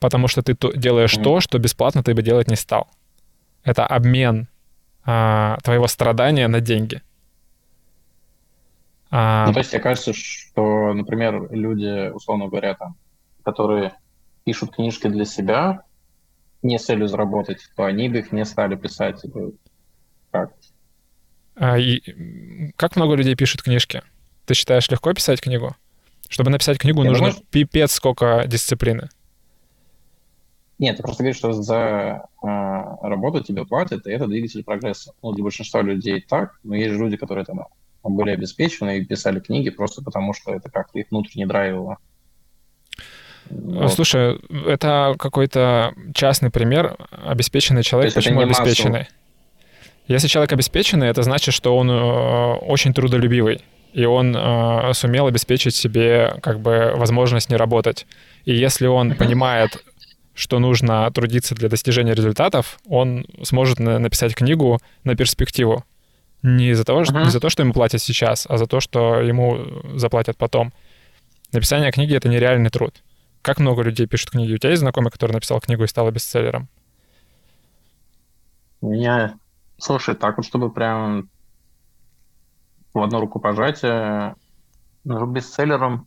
потому что ты делаешь mm-hmm. то, что бесплатно ты бы делать не стал. Это обмен а, твоего страдания на деньги.
А... Ну, то есть, мне кажется, что, например, люди, условно говоря, там, которые пишут книжки для себя, не с целью заработать, то они бы их не стали писать. Как?
А, и как много людей пишут книжки? Ты считаешь, легко писать книгу? Чтобы написать книгу, Я нужно думаю, пипец сколько дисциплины.
Нет, ты просто говоришь, что за э, работу тебе платят, и это двигатель прогресса. Ну, для большинства людей так, но есть же люди, которые там были обеспечены и писали книги просто потому, что это как-то их внутренне драйвило.
Вот. Слушай, это какой-то частный пример. Обеспеченный человек. Почему обеспеченный? Массу. Если человек обеспеченный, это значит, что он э, очень трудолюбивый, и он э, сумел обеспечить себе как бы возможность не работать. И если он понимает, что нужно трудиться для достижения результатов, он сможет на- написать книгу на перспективу. Не за, того, uh-huh. не за то, что ему платят сейчас, а за то, что ему заплатят потом. Написание книги — это нереальный труд. Как много людей пишут книги? У тебя есть знакомый, который написал книгу и стал бестселлером?
У меня... Слушай, так вот, чтобы прям в одну руку пожатие, ну, бестселлером...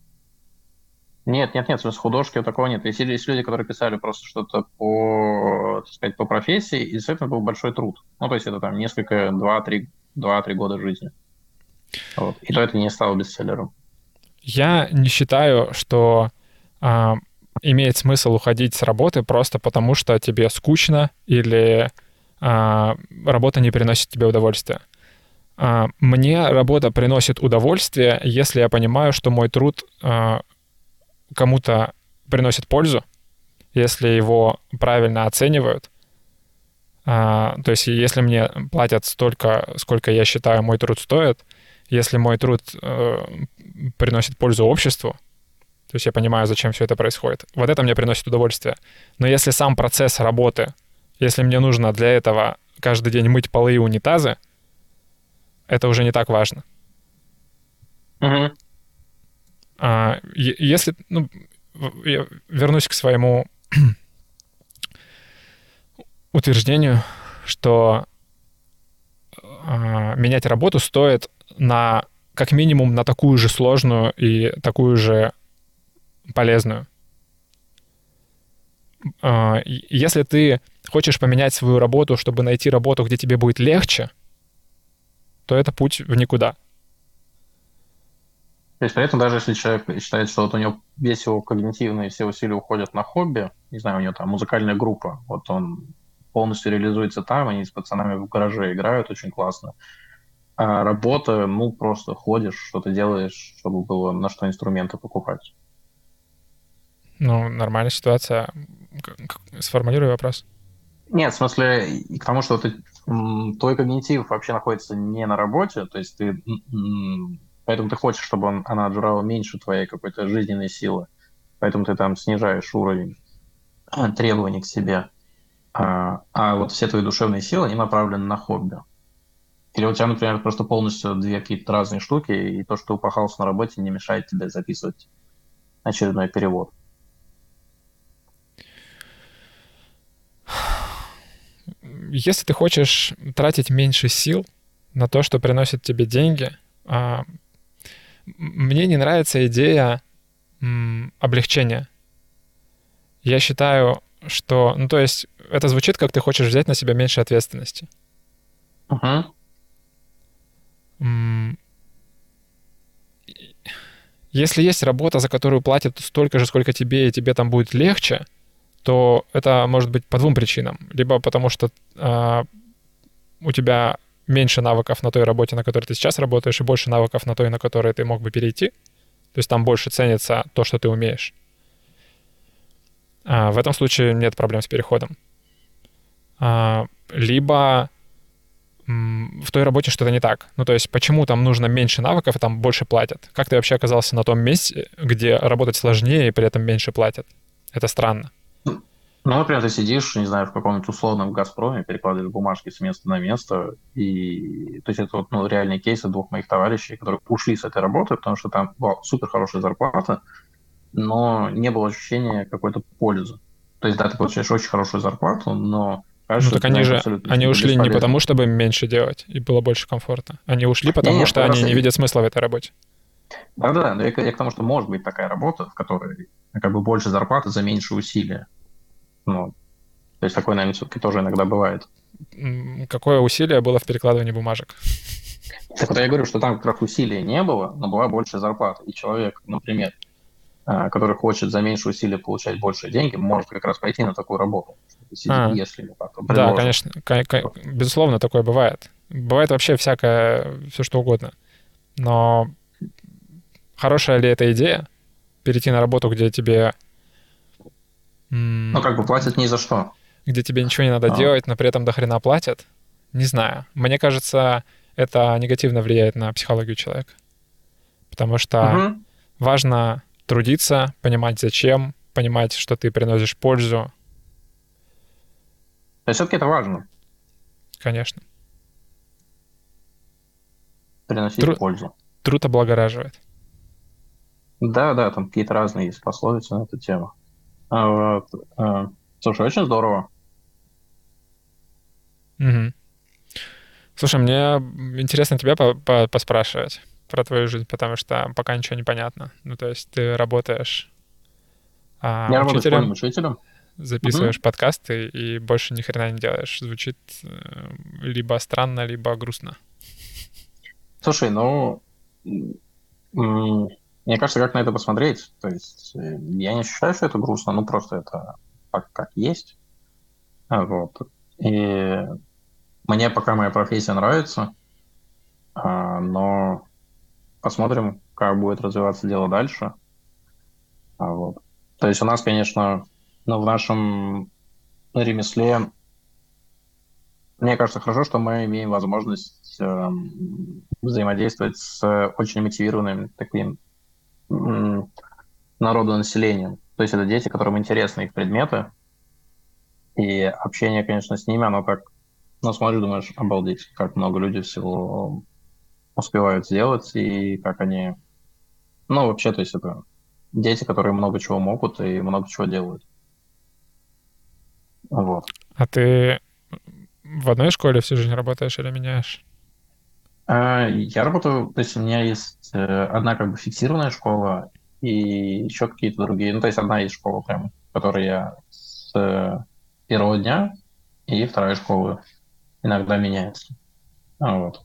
Нет, нет, нет, смысле художки такого нет. Есть, есть люди, которые писали просто что-то по, так сказать, по профессии, и с этим был большой труд. Ну, то есть это там несколько, два-три два-три года жизни. Вот. И то это не стало бестселлером.
Я не считаю, что а, имеет смысл уходить с работы просто потому, что тебе скучно или а, работа не приносит тебе удовольствия. А, мне работа приносит удовольствие, если я понимаю, что мой труд а, кому-то приносит пользу, если его правильно оценивают. А, то есть если мне платят столько, сколько я считаю мой труд стоит, если мой труд э, приносит пользу обществу, то есть я понимаю, зачем все это происходит. Вот это мне приносит удовольствие. Но если сам процесс работы, если мне нужно для этого каждый день мыть полы и унитазы, это уже не так важно.
Uh-huh.
А, если, ну, я вернусь к своему утверждению, что а, менять работу стоит на как минимум на такую же сложную и такую же полезную. А, если ты хочешь поменять свою работу, чтобы найти работу, где тебе будет легче, то это путь в никуда.
То есть при этом даже если человек считает, что вот у него весь его когнитивные все усилия уходят на хобби, не знаю, у него там музыкальная группа, вот он полностью реализуется там, они с пацанами в гараже играют очень классно. А работа, ну, просто ходишь, что-то делаешь, чтобы было на что инструменты покупать.
Ну, нормальная ситуация. Сформулируй вопрос.
Нет, в смысле, к тому, что ты, твой когнитив вообще находится не на работе, то есть ты, поэтому ты хочешь, чтобы он, она отжирала меньше твоей какой-то жизненной силы, поэтому ты там снижаешь уровень требований к себе. А, а вот все твои душевные силы, они направлены на хобби. Или у тебя, например, просто полностью две какие-то разные штуки, и то, что ты упахался на работе, не мешает тебе записывать очередной перевод.
если ты хочешь тратить меньше сил на то, что приносит тебе деньги, а, мне не нравится идея облегчения. Я считаю, что, ну то есть, это звучит, как ты хочешь взять на себя меньше ответственности.
Угу.
Если есть работа, за которую платят столько же, сколько тебе, и тебе там будет легче, то это может быть по двум причинам. Либо потому что э, у тебя меньше навыков на той работе, на которой ты сейчас работаешь, и больше навыков на той, на которой ты мог бы перейти. То есть там больше ценится то, что ты умеешь. А, в этом случае нет проблем с переходом. А, либо в той работе что-то не так. Ну, то есть, почему там нужно меньше навыков и там больше платят? Как ты вообще оказался на том месте, где работать сложнее и при этом меньше платят? Это странно.
Ну, например, ты сидишь, не знаю, в каком-нибудь условном «Газпроме», перекладываешь бумажки с места на место, и... То есть это вот, ну, реальные кейсы двух моих товарищей, которые ушли с этой работы, потому что там была супер хорошая зарплата, но не было ощущения какой-то пользы. То есть, да, ты получаешь очень хорошую зарплату, но
Кажется, ну так они же, они ушли бесполезно. не потому, чтобы меньше делать и было больше комфорта. Они ушли потому, Нет, что они не видят смысла в этой работе.
Да-да, но я, я к тому, что может быть такая работа, в которой как бы больше зарплаты за меньше усилия. Ну, то есть такое, наверное, все-таки тоже иногда бывает.
Какое усилие было в перекладывании бумажек?
Так вот я говорю, что там как раз усилия не было, но была больше зарплата. И человек, например, а, который хочет за меньше усилий получать больше деньги, может как раз пойти на такую работу,
а, если ему так Да, конечно, безусловно, такое бывает. Бывает вообще всякое, все что угодно. Но хорошая ли эта идея? Перейти на работу, где тебе...
Ну, как бы платят ни за что.
Где тебе ничего не надо а. делать, но при этом до хрена платят? Не знаю. Мне кажется, это негативно влияет на психологию человека. Потому что угу. важно трудиться, понимать зачем, понимать, что ты приносишь пользу.
То есть все-таки это важно.
Конечно.
Приносить Тру... пользу.
Труд облагораживает.
Да, да, там какие-то разные есть пословицы на эту тему. А, а, слушай, очень здорово.
Угу. Слушай, мне интересно тебя по -по поспрашивать про твою жизнь, потому что пока ничего не понятно. Ну, то есть ты работаешь
а, Я учителем, учителем.
Записываешь угу. подкасты и больше ни хрена не делаешь. Звучит э, либо странно, либо грустно.
Слушай, ну, мне кажется, как на это посмотреть. То есть э, я не ощущаю, что это грустно, ну просто это так, как есть. Вот. И мне пока моя профессия нравится, а, но посмотрим, как будет развиваться дело дальше. А вот. То есть у нас, конечно, ну, в нашем ремесле, мне кажется, хорошо, что мы имеем возможность э, взаимодействовать с очень мотивированным таким э, народонаселением. То есть это дети, которым интересны их предметы, и общение, конечно, с ними, оно так, ну, смотришь, думаешь, обалдеть, как много людей всего успевают сделать и как они... Ну, вообще, то есть это дети, которые много чего могут и много чего делают. Вот.
А ты в одной школе всю жизнь работаешь или меняешь?
А, я работаю, то есть у меня есть э, одна как бы фиксированная школа и еще какие-то другие. Ну, то есть одна есть школа прям, в которой я с э, первого дня, и вторая школа иногда меняется. А, вот.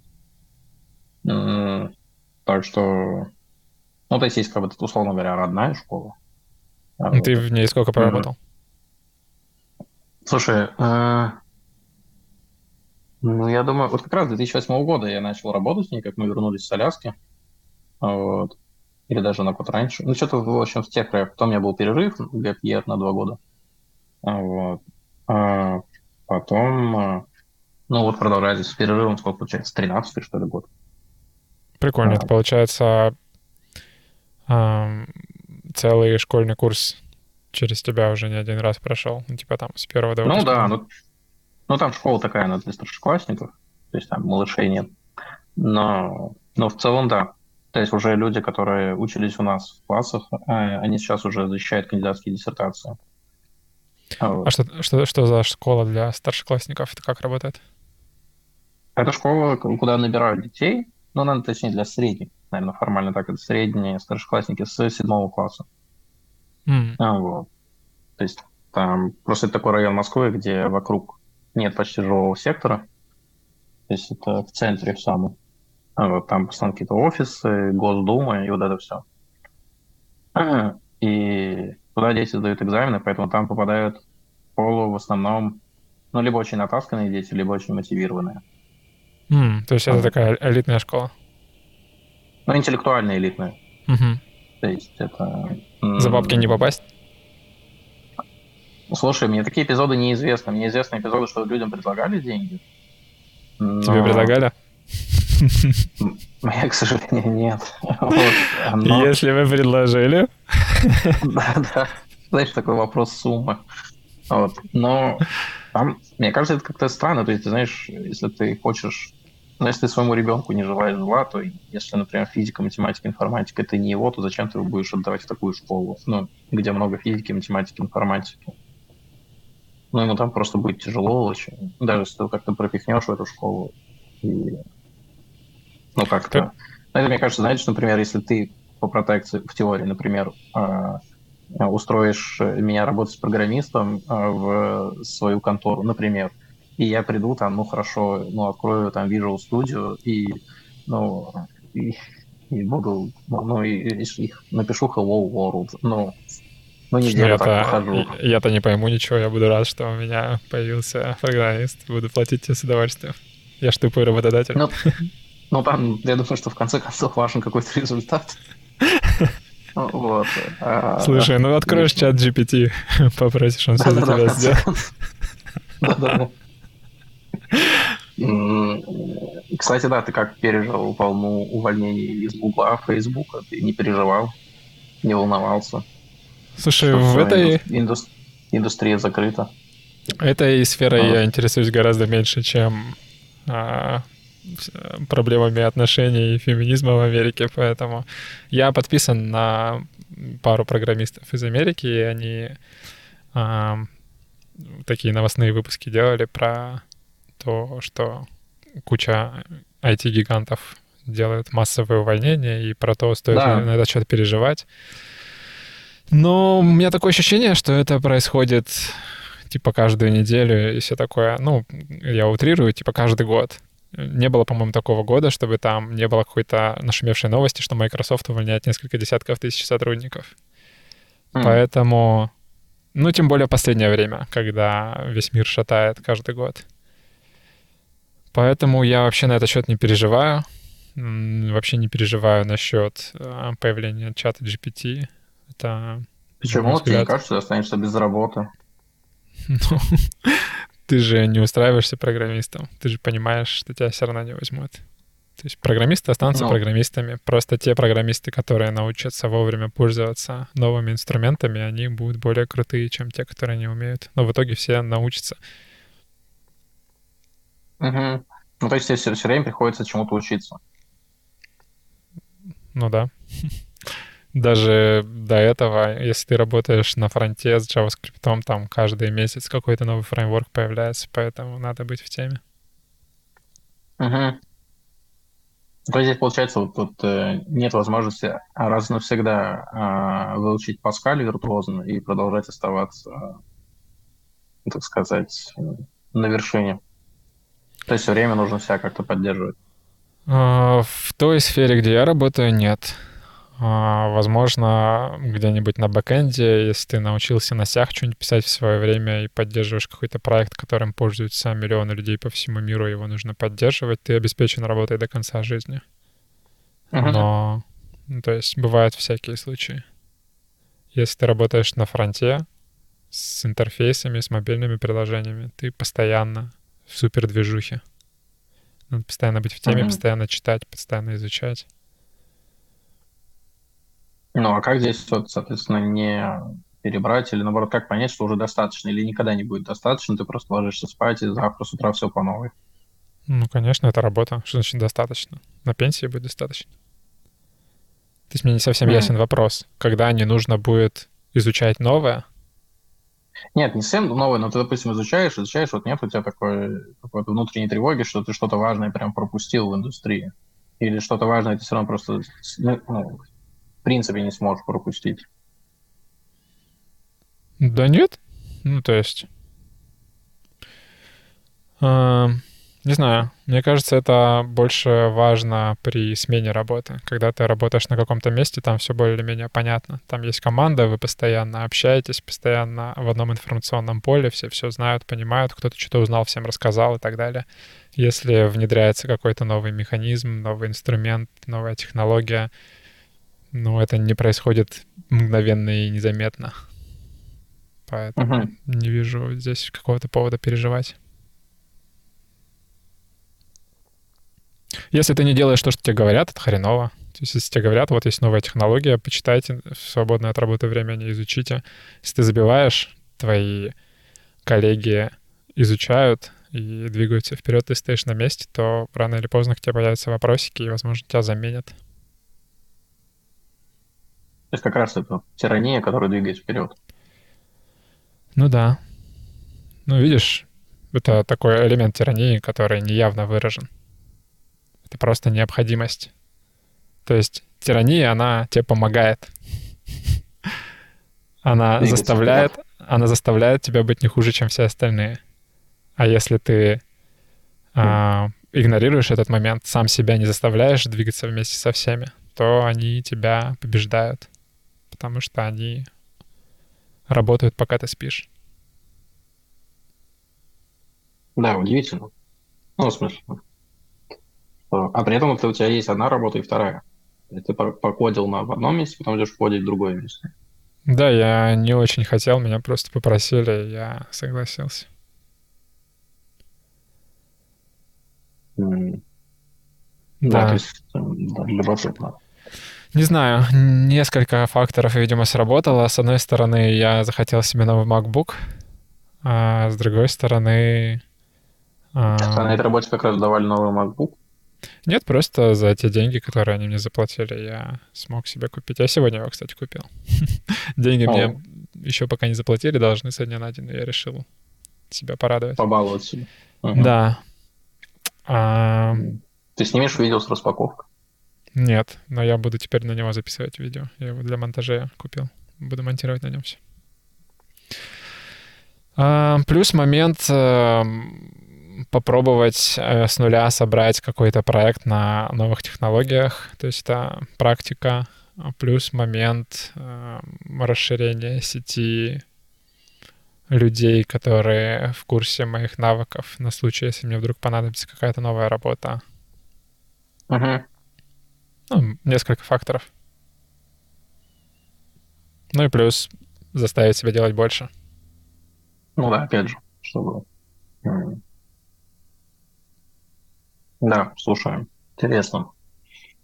Так что, ну, то есть есть, как бы, условно говоря, родная школа.
А ты в ней сколько проработал?
Слушай, э, ну, я думаю, вот как раз 2008 года я начал работать с ней, как мы вернулись с Аляски. Вот. Или даже на год раньше. Ну, что-то, в общем, с тех краев. Потом у меня был перерыв, год на два года. Вот. А потом, э, ну, вот продолжается с перерывом, сколько получается, 13 что ли, год.
Прикольно. А. Это получается э, целый школьный курс через тебя уже не один раз прошел. Ну, типа там с первого до
Ну да, ну, ну там школа такая, она для старшеклассников, то есть там малышей нет. Но, но в целом да. То есть уже люди, которые учились у нас в классах, а, они сейчас уже защищают кандидатские диссертации.
А что, что, что за школа для старшеклассников? Это как работает?
Это школа, куда набирают детей, ну, надо точнее для средних. наверное, формально так, это средние старшеклассники с седьмого класса.
Mm.
А, вот. То есть там просто это такой район Москвы, где вокруг нет почти жилого сектора. То есть это в центре в самом. А вот там постоянно какие-то офисы, Госдума и вот это все. И туда дети сдают экзамены, поэтому там попадают в школу в основном, ну, либо очень натасканные дети, либо очень мотивированные.
Mm, то есть это такая элитная школа?
Ну, интеллектуальная элитная.
Угу.
То есть это...
За бабки не попасть?
Слушай, мне такие эпизоды неизвестны. Мне известны эпизоды, что людям предлагали деньги.
Но... Тебе предлагали?
Мне, к сожалению, нет.
Если вы предложили.
Да, да. Знаешь, такой вопрос суммы. Вот. Но там, мне кажется, это как-то странно. То есть, ты знаешь, если ты хочешь... Ну, если ты своему ребенку не желаешь зла, то если, например, физика, математика, информатика — это не его, то зачем ты его будешь отдавать в такую школу, ну, где много физики, математики, информатики? Ну, ему там просто будет тяжело очень. Даже если ты как-то пропихнешь в эту школу. И... Ну, как-то... Это, мне кажется, знаете, например, если ты по протекции, в теории, например, а, устроишь меня работать с программистом а, в свою контору, например, и я приду там, ну, хорошо, ну, открою там Visual Studio и, ну, и, и буду, ну, и, и напишу Hello World, ну, ну, неделю
я так похожу. Я-то не пойму ничего, я буду рад, что у меня появился программист, буду платить тебе с удовольствием. Я ж тупой работодатель.
Ну, ну, там, я думаю, что в конце концов важен какой-то результат. Вот.
А, Слушай, ну откроешь чат GPT, попросишь, он все за тебя сделает. Да-да-да.
Кстати, да, ты как пережил волну увольнений из Гугла, Фейсбука? Ты не переживал, не волновался?
Слушай, в этой...
Индус... Индустрия закрыта.
Этой сферой а. я интересуюсь гораздо меньше, чем а, проблемами отношений и феминизма в Америке, поэтому я подписан на пару программистов из Америки, и они а, такие новостные выпуски делали про то, что куча IT-гигантов делают массовые увольнения, и про то, стоит да. ли на этот счет переживать. Но у меня такое ощущение, что это происходит типа каждую неделю и все такое. Ну, я утрирую, типа каждый год. Не было, по-моему, такого года, чтобы там не было какой-то нашумевшей новости, что Microsoft увольняет несколько десятков тысяч сотрудников. Mm. Поэтому, ну, тем более последнее время, когда весь мир шатает каждый год. Поэтому я вообще на этот счет не переживаю. Вообще не переживаю насчет а, появления чата GPT. Это...
Почему? Тебе не кажется, ты останешься без работы?
Ну, ты же не устраиваешься программистом. Ты же понимаешь, что тебя все равно не возьмут. То есть программисты останутся ну. программистами. Просто те программисты, которые научатся вовремя пользоваться новыми инструментами, они будут более крутые, чем те, которые не умеют. Но в итоге все научатся.
Угу. Ну, то есть тебе все, все время приходится чему-то учиться.
Ну да даже до этого, если ты работаешь на фронте с JavaScript, там каждый месяц какой-то новый фреймворк появляется, поэтому надо быть в теме.
Угу. То есть получается, вот тут э, нет возможности раз навсегда э, выучить Паскаль виртуозно и продолжать оставаться, э, так сказать, на вершине. То есть все время нужно себя как-то поддерживать.
А, в той сфере, где я работаю, нет. А, возможно, где-нибудь на бэкэнде, если ты научился на сях что-нибудь писать в свое время и поддерживаешь какой-то проект, которым пользуются миллионы людей по всему миру, его нужно поддерживать, ты обеспечен работой до конца жизни. Uh-huh. Но, ну, то есть, бывают всякие случаи. Если ты работаешь на фронте с интерфейсами, с мобильными приложениями, ты постоянно в супер движухе. Надо постоянно быть в теме, uh-huh. постоянно читать, постоянно изучать.
Ну, а как здесь, вот, соответственно, не перебрать или, наоборот, как понять, что уже достаточно или никогда не будет достаточно, ты просто ложишься спать и завтра с утра все по новой?
Ну, конечно, это работа. Что значит достаточно? На пенсии будет достаточно. То есть мне не совсем mm. ясен вопрос. Когда не нужно будет изучать новое?
Нет, не совсем новое, но ты, допустим, изучаешь, изучаешь, вот нет у тебя такой какой-то внутренней тревоги, что ты что-то важное прям пропустил в индустрии. Или что-то важное ты все равно просто ну, в принципе не сможешь пропустить?
Да нет. Ну, то есть... Э, не знаю. Мне кажется, это больше важно при смене работы. Когда ты работаешь на каком-то месте, там все более-менее понятно. Там есть команда, вы постоянно общаетесь, постоянно в одном информационном поле, все все знают, понимают, кто-то что-то узнал, всем рассказал и так далее. Если внедряется какой-то новый механизм, новый инструмент, новая технология, ну, это не происходит мгновенно и незаметно. Поэтому uh-huh. не вижу здесь какого-то повода переживать. Если ты не делаешь то, что тебе говорят, это хреново. То есть, если тебе говорят, вот есть новая технология, почитайте в свободное от работы время, не изучите. Если ты забиваешь, твои коллеги изучают и двигаются вперед, ты стоишь на месте, то рано или поздно к тебе появятся вопросики, и, возможно, тебя заменят. То
есть как раз это тирания, которая двигает вперед.
Ну да. Ну, видишь, это такой элемент тирании, который неявно выражен. Это просто необходимость. То есть тирания, она тебе помогает. Она Двигаться заставляет, она заставляет тебя быть не хуже, чем все остальные. А если ты а, игнорируешь этот момент, сам себя не заставляешь двигаться вместе со всеми, то они тебя побеждают, потому что они работают, пока ты спишь.
Да, удивительно. Ну, в смысле, а при этом у тебя есть одна работа и вторая. И ты покодил на в одном месте, потом идешь кодить в другое место.
Да, я не очень хотел, меня просто попросили, я согласился.
Mm. Да. да, то есть да, любопытно.
Не знаю, несколько факторов, видимо, сработало. С одной стороны, я захотел себе новый MacBook, а с другой стороны...
А... На этой работе как раз давали новый MacBook.
Нет, просто за те деньги, которые они мне заплатили, я смог себе купить. Я сегодня его, кстати, купил. Деньги мне еще пока не заплатили, должны со дня на день, я решил себя порадовать.
Побаловать себя.
Да.
Ты снимешь видео с распаковкой?
Нет, но я буду теперь на него записывать видео. Я его для монтажа купил. Буду монтировать на нем все. А, плюс момент эм, попробовать э, с нуля собрать какой-то проект на новых технологиях. То есть это практика а плюс момент э, расширения сети людей, которые в курсе моих навыков на случай, если мне вдруг понадобится какая-то новая работа.
Uh-huh.
Ну, несколько факторов. Ну и плюс заставить себя делать больше.
Ну да, опять же, чтобы да, слушаю. Интересно.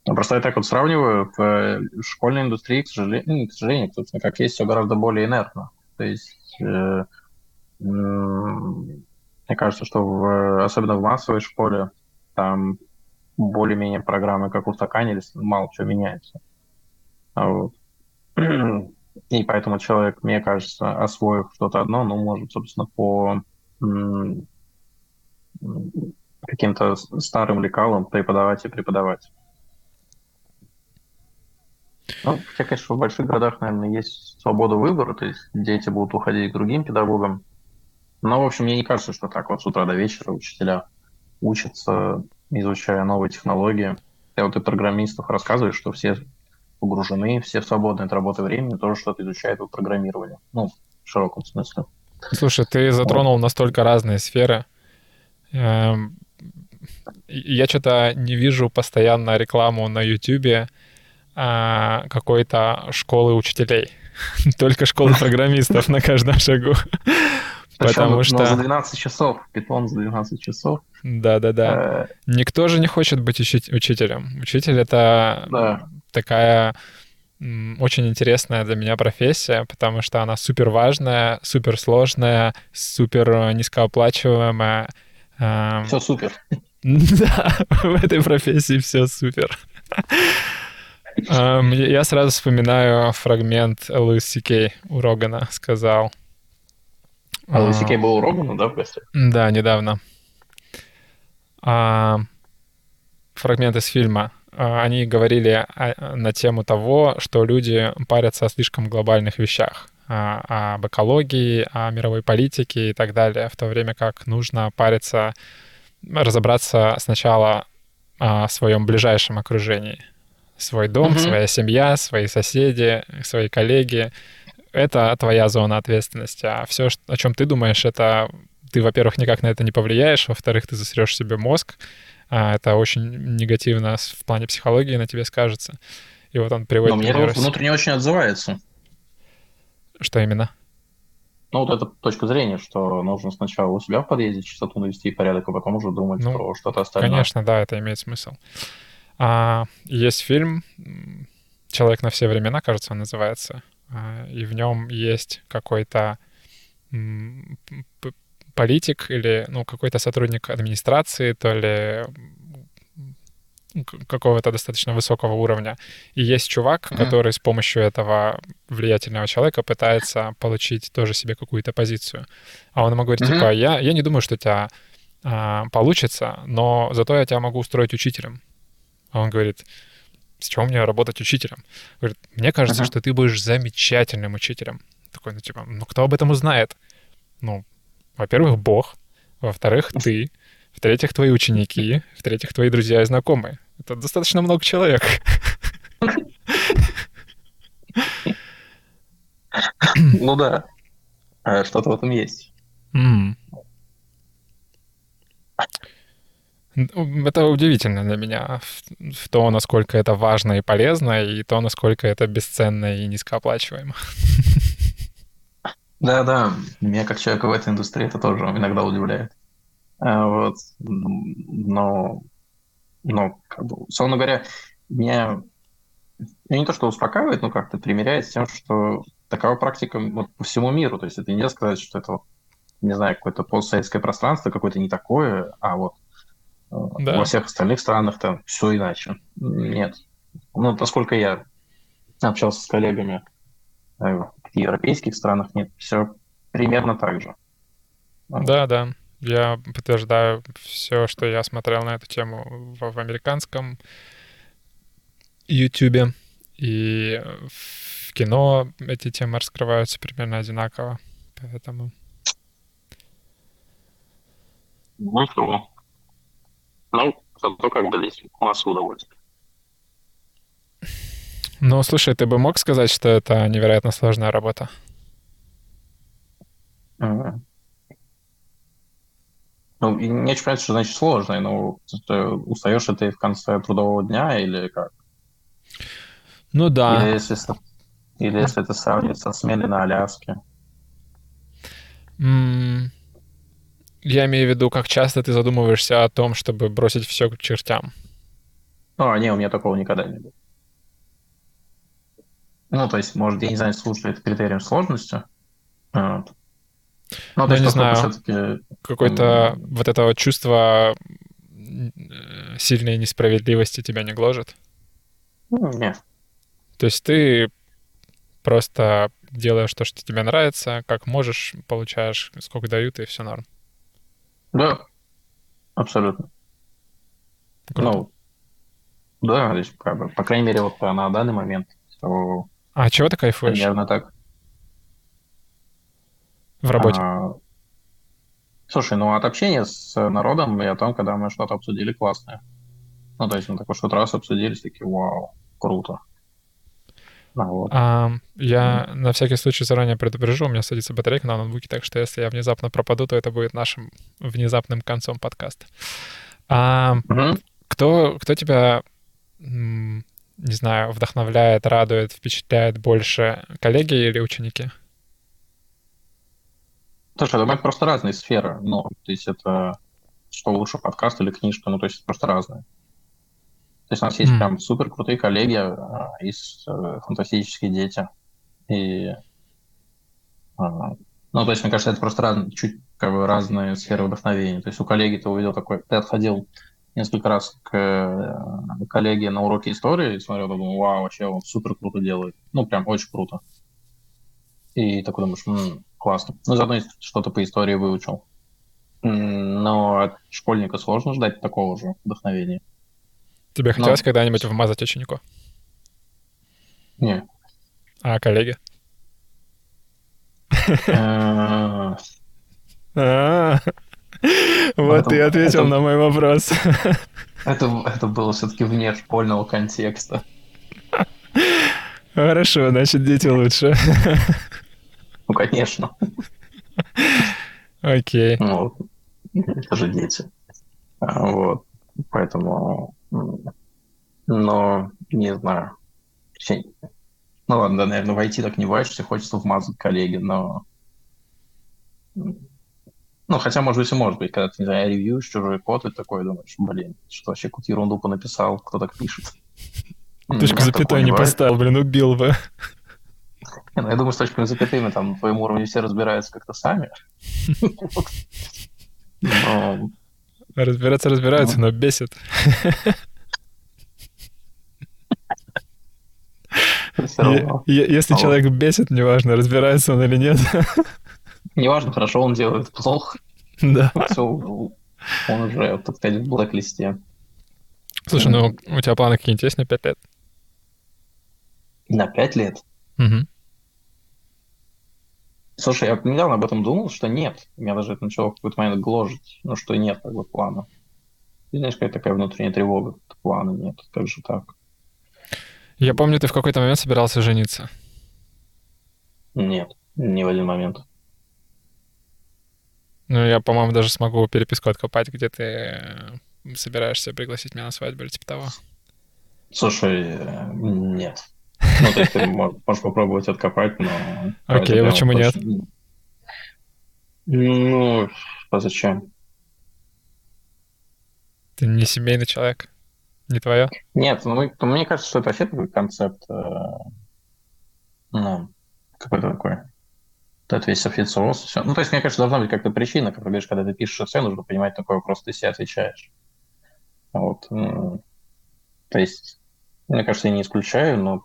Ну, просто я так вот сравниваю, в э, школьной индустрии, к сожалению, ну, к сожалению, собственно, как есть, все гораздо более инертно. То есть, э, э, мне кажется, что в, особенно в массовой школе там более-менее программы как устаканились, мало чего меняется. А вот. И поэтому человек, мне кажется, освоив что-то одно, ну, может, собственно, по каким-то старым лекалам преподавать и преподавать. Ну, хотя, конечно, в больших городах, наверное, есть свобода выбора, то есть дети будут уходить к другим педагогам. Но, в общем, мне не кажется, что так вот с утра до вечера учителя учатся, изучая новые технологии. Я вот и программистов рассказываю, что все погружены, все в свободное от работы времени тоже что-то изучают в программировании. Ну, в широком смысле.
Слушай, ты затронул вот. настолько разные сферы. Эм, я что-то не вижу постоянно рекламу на YouTube а, какой-то школы учителей. Только школы программистов на каждом шагу.
Потому что... за 12 часов, питон за 12 часов.
Да-да-да. Э, Никто же не хочет быть учителем. Учитель — это такая очень интересная для меня профессия, потому что она супер важная, супер сложная, супер низкооплачиваемая.
Все супер.
Да, в этой профессии все супер. Я сразу вспоминаю фрагмент Луис Сикей у Рогана сказал.
А Луис Сикей был у Рогана, да, в
Да, недавно. А, фрагмент из фильма а, они говорили на тему того, что люди парятся о слишком глобальных вещах, об экологии, о мировой политике и так далее, в то время как нужно париться, разобраться сначала о своем ближайшем окружении. Свой дом, mm-hmm. своя семья, свои соседи, свои коллеги. Это твоя зона ответственности. А все, о чем ты думаешь, это ты, во-первых, никак на это не повлияешь, во-вторых, ты засрешь себе мозг, а это очень негативно в плане психологии на тебе скажется. И вот он приводит...
Но мне это внутренне очень отзывается.
Что именно?
Ну, вот эта точка зрения, что нужно сначала у себя в подъезде чистоту навести порядок, а потом уже думать ну, про что-то остальное.
Конечно, да, это имеет смысл. А, есть фильм «Человек на все времена», кажется, он называется, и в нем есть какой-то политик или ну, какой-то сотрудник администрации, то ли какого-то достаточно высокого уровня. И есть чувак, mm-hmm. который с помощью этого влиятельного человека пытается получить тоже себе какую-то позицию. А он ему говорит, mm-hmm. типа, я, я не думаю, что у тебя а, получится, но зато я тебя могу устроить учителем. А он говорит, с чего мне работать учителем? Говорит, мне кажется, mm-hmm. что ты будешь замечательным учителем. Такой, ну типа, ну кто об этом узнает? Ну, во-первых, Бог, во-вторых, ты, в-третьих, твои ученики, в-третьих, твои друзья и знакомые. Это достаточно много человек.
Ну да, а что-то в этом есть.
Это удивительно для меня, в то, насколько это важно и полезно, и то, насколько это бесценно и низкооплачиваемо.
Да-да, меня как человека в этой индустрии это тоже иногда удивляет. А, вот. Но, но как бы, условно говоря, меня ну, не то, что успокаивает, но как-то примеряет с тем, что такова практика вот, по всему миру. То есть это нельзя сказать, что это, не знаю, какое-то постсоветское пространство, какое-то не такое, а вот да. во всех остальных странах там все иначе. Нет. Ну, насколько я общался с коллегами э, в европейских странах, нет, все примерно так же.
Да, да. Я подтверждаю все, что я смотрел на эту тему в, в американском YouTube. И в кино эти темы раскрываются примерно одинаково. Поэтому...
Ну, Ну, зато как бы здесь массу удовольствия.
Ну, слушай, ты бы мог сказать, что это невероятно сложная работа?
Mm-hmm. Ну, не очень понятно, что значит сложный, но ты устаешь ты в конце трудового дня или как?
Ну да.
Или если, или если это сравнивать со сменой на Аляске.
Mm. Я имею в виду, как часто ты задумываешься о том, чтобы бросить все к чертям.
А, не, у меня такого никогда не было. Ну, то есть, может, я не знаю, слушает критерием сложности. Вот.
Ну, ну не знаю, какое-то вот это вот чувство сильной несправедливости тебя не гложет?
Нет.
То есть ты просто делаешь то, что тебе нравится, как можешь, получаешь, сколько дают, и все норм.
Да, абсолютно. Круто. Ну, да, как бы, по крайней мере, вот на данный момент.
То а чего ты кайфуешь?
Примерно так.
В работе? А,
слушай, ну от общения с народом и о том, когда мы что-то обсудили классное. Ну, то есть мы такой что-то раз обсудили, такие, вау, круто.
А, вот. а, я на всякий случай заранее предупрежу, у меня садится батарейка на ноутбуке, так что если я внезапно пропаду, то это будет нашим внезапным концом подкаста. А, угу. кто, кто тебя, не знаю, вдохновляет, радует, впечатляет больше, коллеги или ученики?
Слушай, это просто разные сферы. Ну, то есть это что лучше, подкаст или книжка, ну, то есть просто разные. То есть у нас есть mm. прям супер крутые коллеги, а, есть э, фантастические дети. И, а, ну, то есть, мне кажется, это просто раз, чуть как бы разные сферы вдохновения. То есть у коллеги ты увидел такой, ты отходил несколько раз к э, коллеге на уроке истории и смотрел, думал, вау, вообще он супер круто делает. Ну, прям очень круто. И такой думаешь, м-м, классно. Ну, заодно что-то по истории выучил. Но от школьника сложно ждать такого же вдохновения.
Тебе
Ну,
хотелось когда-нибудь вмазать ученику?
Не.
А коллеге?
Э,
А, Вот ты ответил на мой вопрос.
Это, это было все-таки вне школьного контекста.
Хорошо, значит, дети лучше.
Ну, конечно.
Окей.
Ну, это же дети. А, Вот. Поэтому... Но, не знаю. Ну ладно, да, наверное, войти так не ваешься, хочется вмазать коллеги, но... Ну, хотя, может быть, и может быть, когда ты, не знаю, ревьюешь чужой код, и такой думаешь, блин, что вообще какую-то ерунду понаписал, кто так пишет.
Точку запятой не поставил, блин, убил бы.
Не, ну, Я думаю, с точками запятыми там на твоем уровне все разбираются как-то сами. Но
Разбираться разбираются, но бесит. Если человек бесит, неважно, разбирается он или нет.
Неважно, хорошо он делает, плохо.
Да.
Все, он уже, так сказать, в блэк-листе.
Слушай, ну у тебя планы какие-нибудь есть на 5 лет?
На пять лет.
Мгм.
Слушай, я недавно об этом думал, что нет. Меня даже это начало в какой-то момент гложить, ну, что нет как бы плана. И знаешь, какая такая внутренняя тревога, плана нет, как же так?
Я помню, ты в какой-то момент собирался жениться.
Нет, ни в один момент.
Ну, я, по-моему, даже смогу переписку откопать, где ты э, собираешься пригласить меня на свадьбу или типа того.
Слушай, э, нет. Ну, то есть ты мо- можешь попробовать откопать, но...
Окей,
прямо
почему нет?
Ну, а зачем?
Ты не семейный человек. Не твое?
Нет, ну, мы- мне кажется, что это вообще такой концепт, э, ну, какой-то такой. Это весь официоз, все. Ну, то есть, мне кажется, должна быть как-то причина, как ты говоришь, когда ты пишешь эссе, нужно понимать, на какой вопрос ты себе отвечаешь. Вот. м, То есть, мне кажется, я не исключаю, но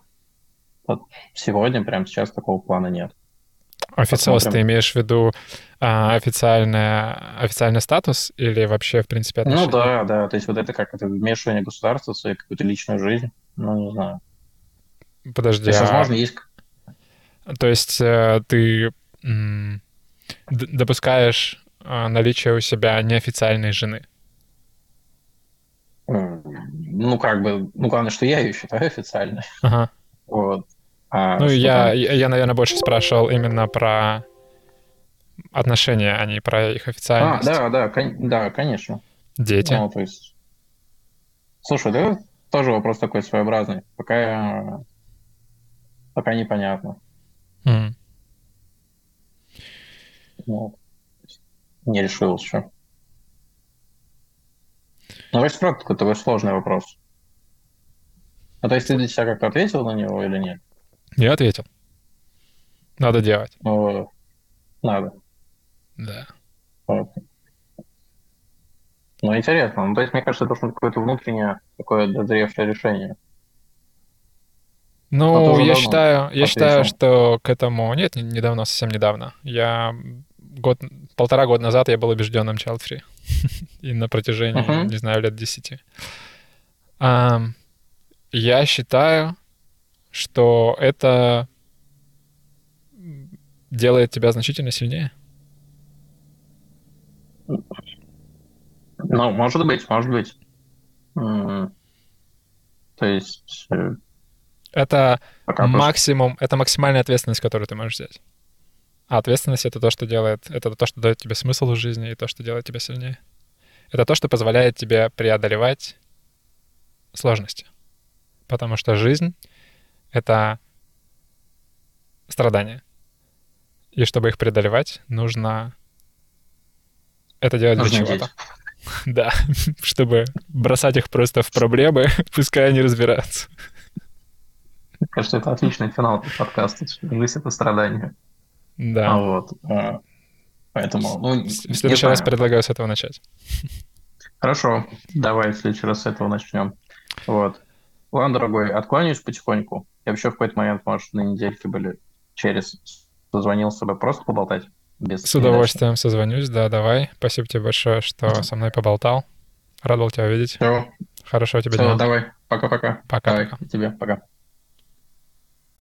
вот сегодня, прямо сейчас такого плана нет.
Официоз, ты
Посмотрим.
имеешь в виду а, официальное, официальный статус или вообще, в принципе, отношения?
Ну да, да, то есть вот это как это вмешивание государства в свою какую-то личную жизнь, ну не знаю.
Подожди,
То есть,
а-
возможно, есть...
то есть э, ты допускаешь а, наличие у себя неофициальной жены?
Ну, как бы, ну, главное, что я ее считаю официальной.
Ага.
Вот. А
Ну, я,
там?
я, я, наверное, больше спрашивал именно про отношения, а не про их
А,
официальность.
да, да, кон- да, конечно.
Дети.
Ну, то есть... Слушай, да тоже вопрос такой своеобразный. Пока... Пока непонятно.
М.
Ну, не решил еще. Ну, вообще, правда, такой, сложный вопрос. Ну, то есть ты для себя как-то ответил на него или нет?
Я ответил. Надо делать.
Ну, надо.
Да.
Вот. Ну, интересно. Ну, то есть, мне кажется, это должно быть какое-то внутреннее, такое дозревшее решение. А
Ну,
уже
я считаю, я считаю, что к этому... Нет, не- недавно, совсем недавно. Я год, полтора года назад я был убежденным child-free. И на протяжении,
Мгм.
не знаю, лет десяти. Ам, Я считаю, что это делает тебя значительно сильнее.
Ну, может быть, может быть. То есть, э,
Это
пока просто-
максимум, это максимальная ответственность, которую ты можешь взять. А ответственность это то, что делает, это то, что дает тебе смысл в жизни и то, что делает тебя сильнее. Это то, что позволяет тебе преодолевать сложности. Потому что жизнь — это страдания. И чтобы их преодолевать, нужно это делать для
Нужно
чего-то. Да, чтобы бросать их просто в проблемы, пускай они разбираются.
Кажется, это отличный финал подкаста. Жизнь — это страдание. А
Да.
вот. э, Поэтому, ну,
В следующий раз предлагаю с этого начать.
Хорошо, давай в следующий раз с этого начнем. Вот. Ладно, дорогой, откланяюсь потихоньку. Я вообще в какой-то момент, может, на недельке были через позвонил с тобой просто поболтать. Без
С удовольствием созвонюсь, да, давай. Спасибо тебе большое, что со мной поболтал. Рад был тебя видеть.
Все,
Хорошего тебе
Все,
дня.
давай. Пока-пока.
Пока.
Давай, тебе пока.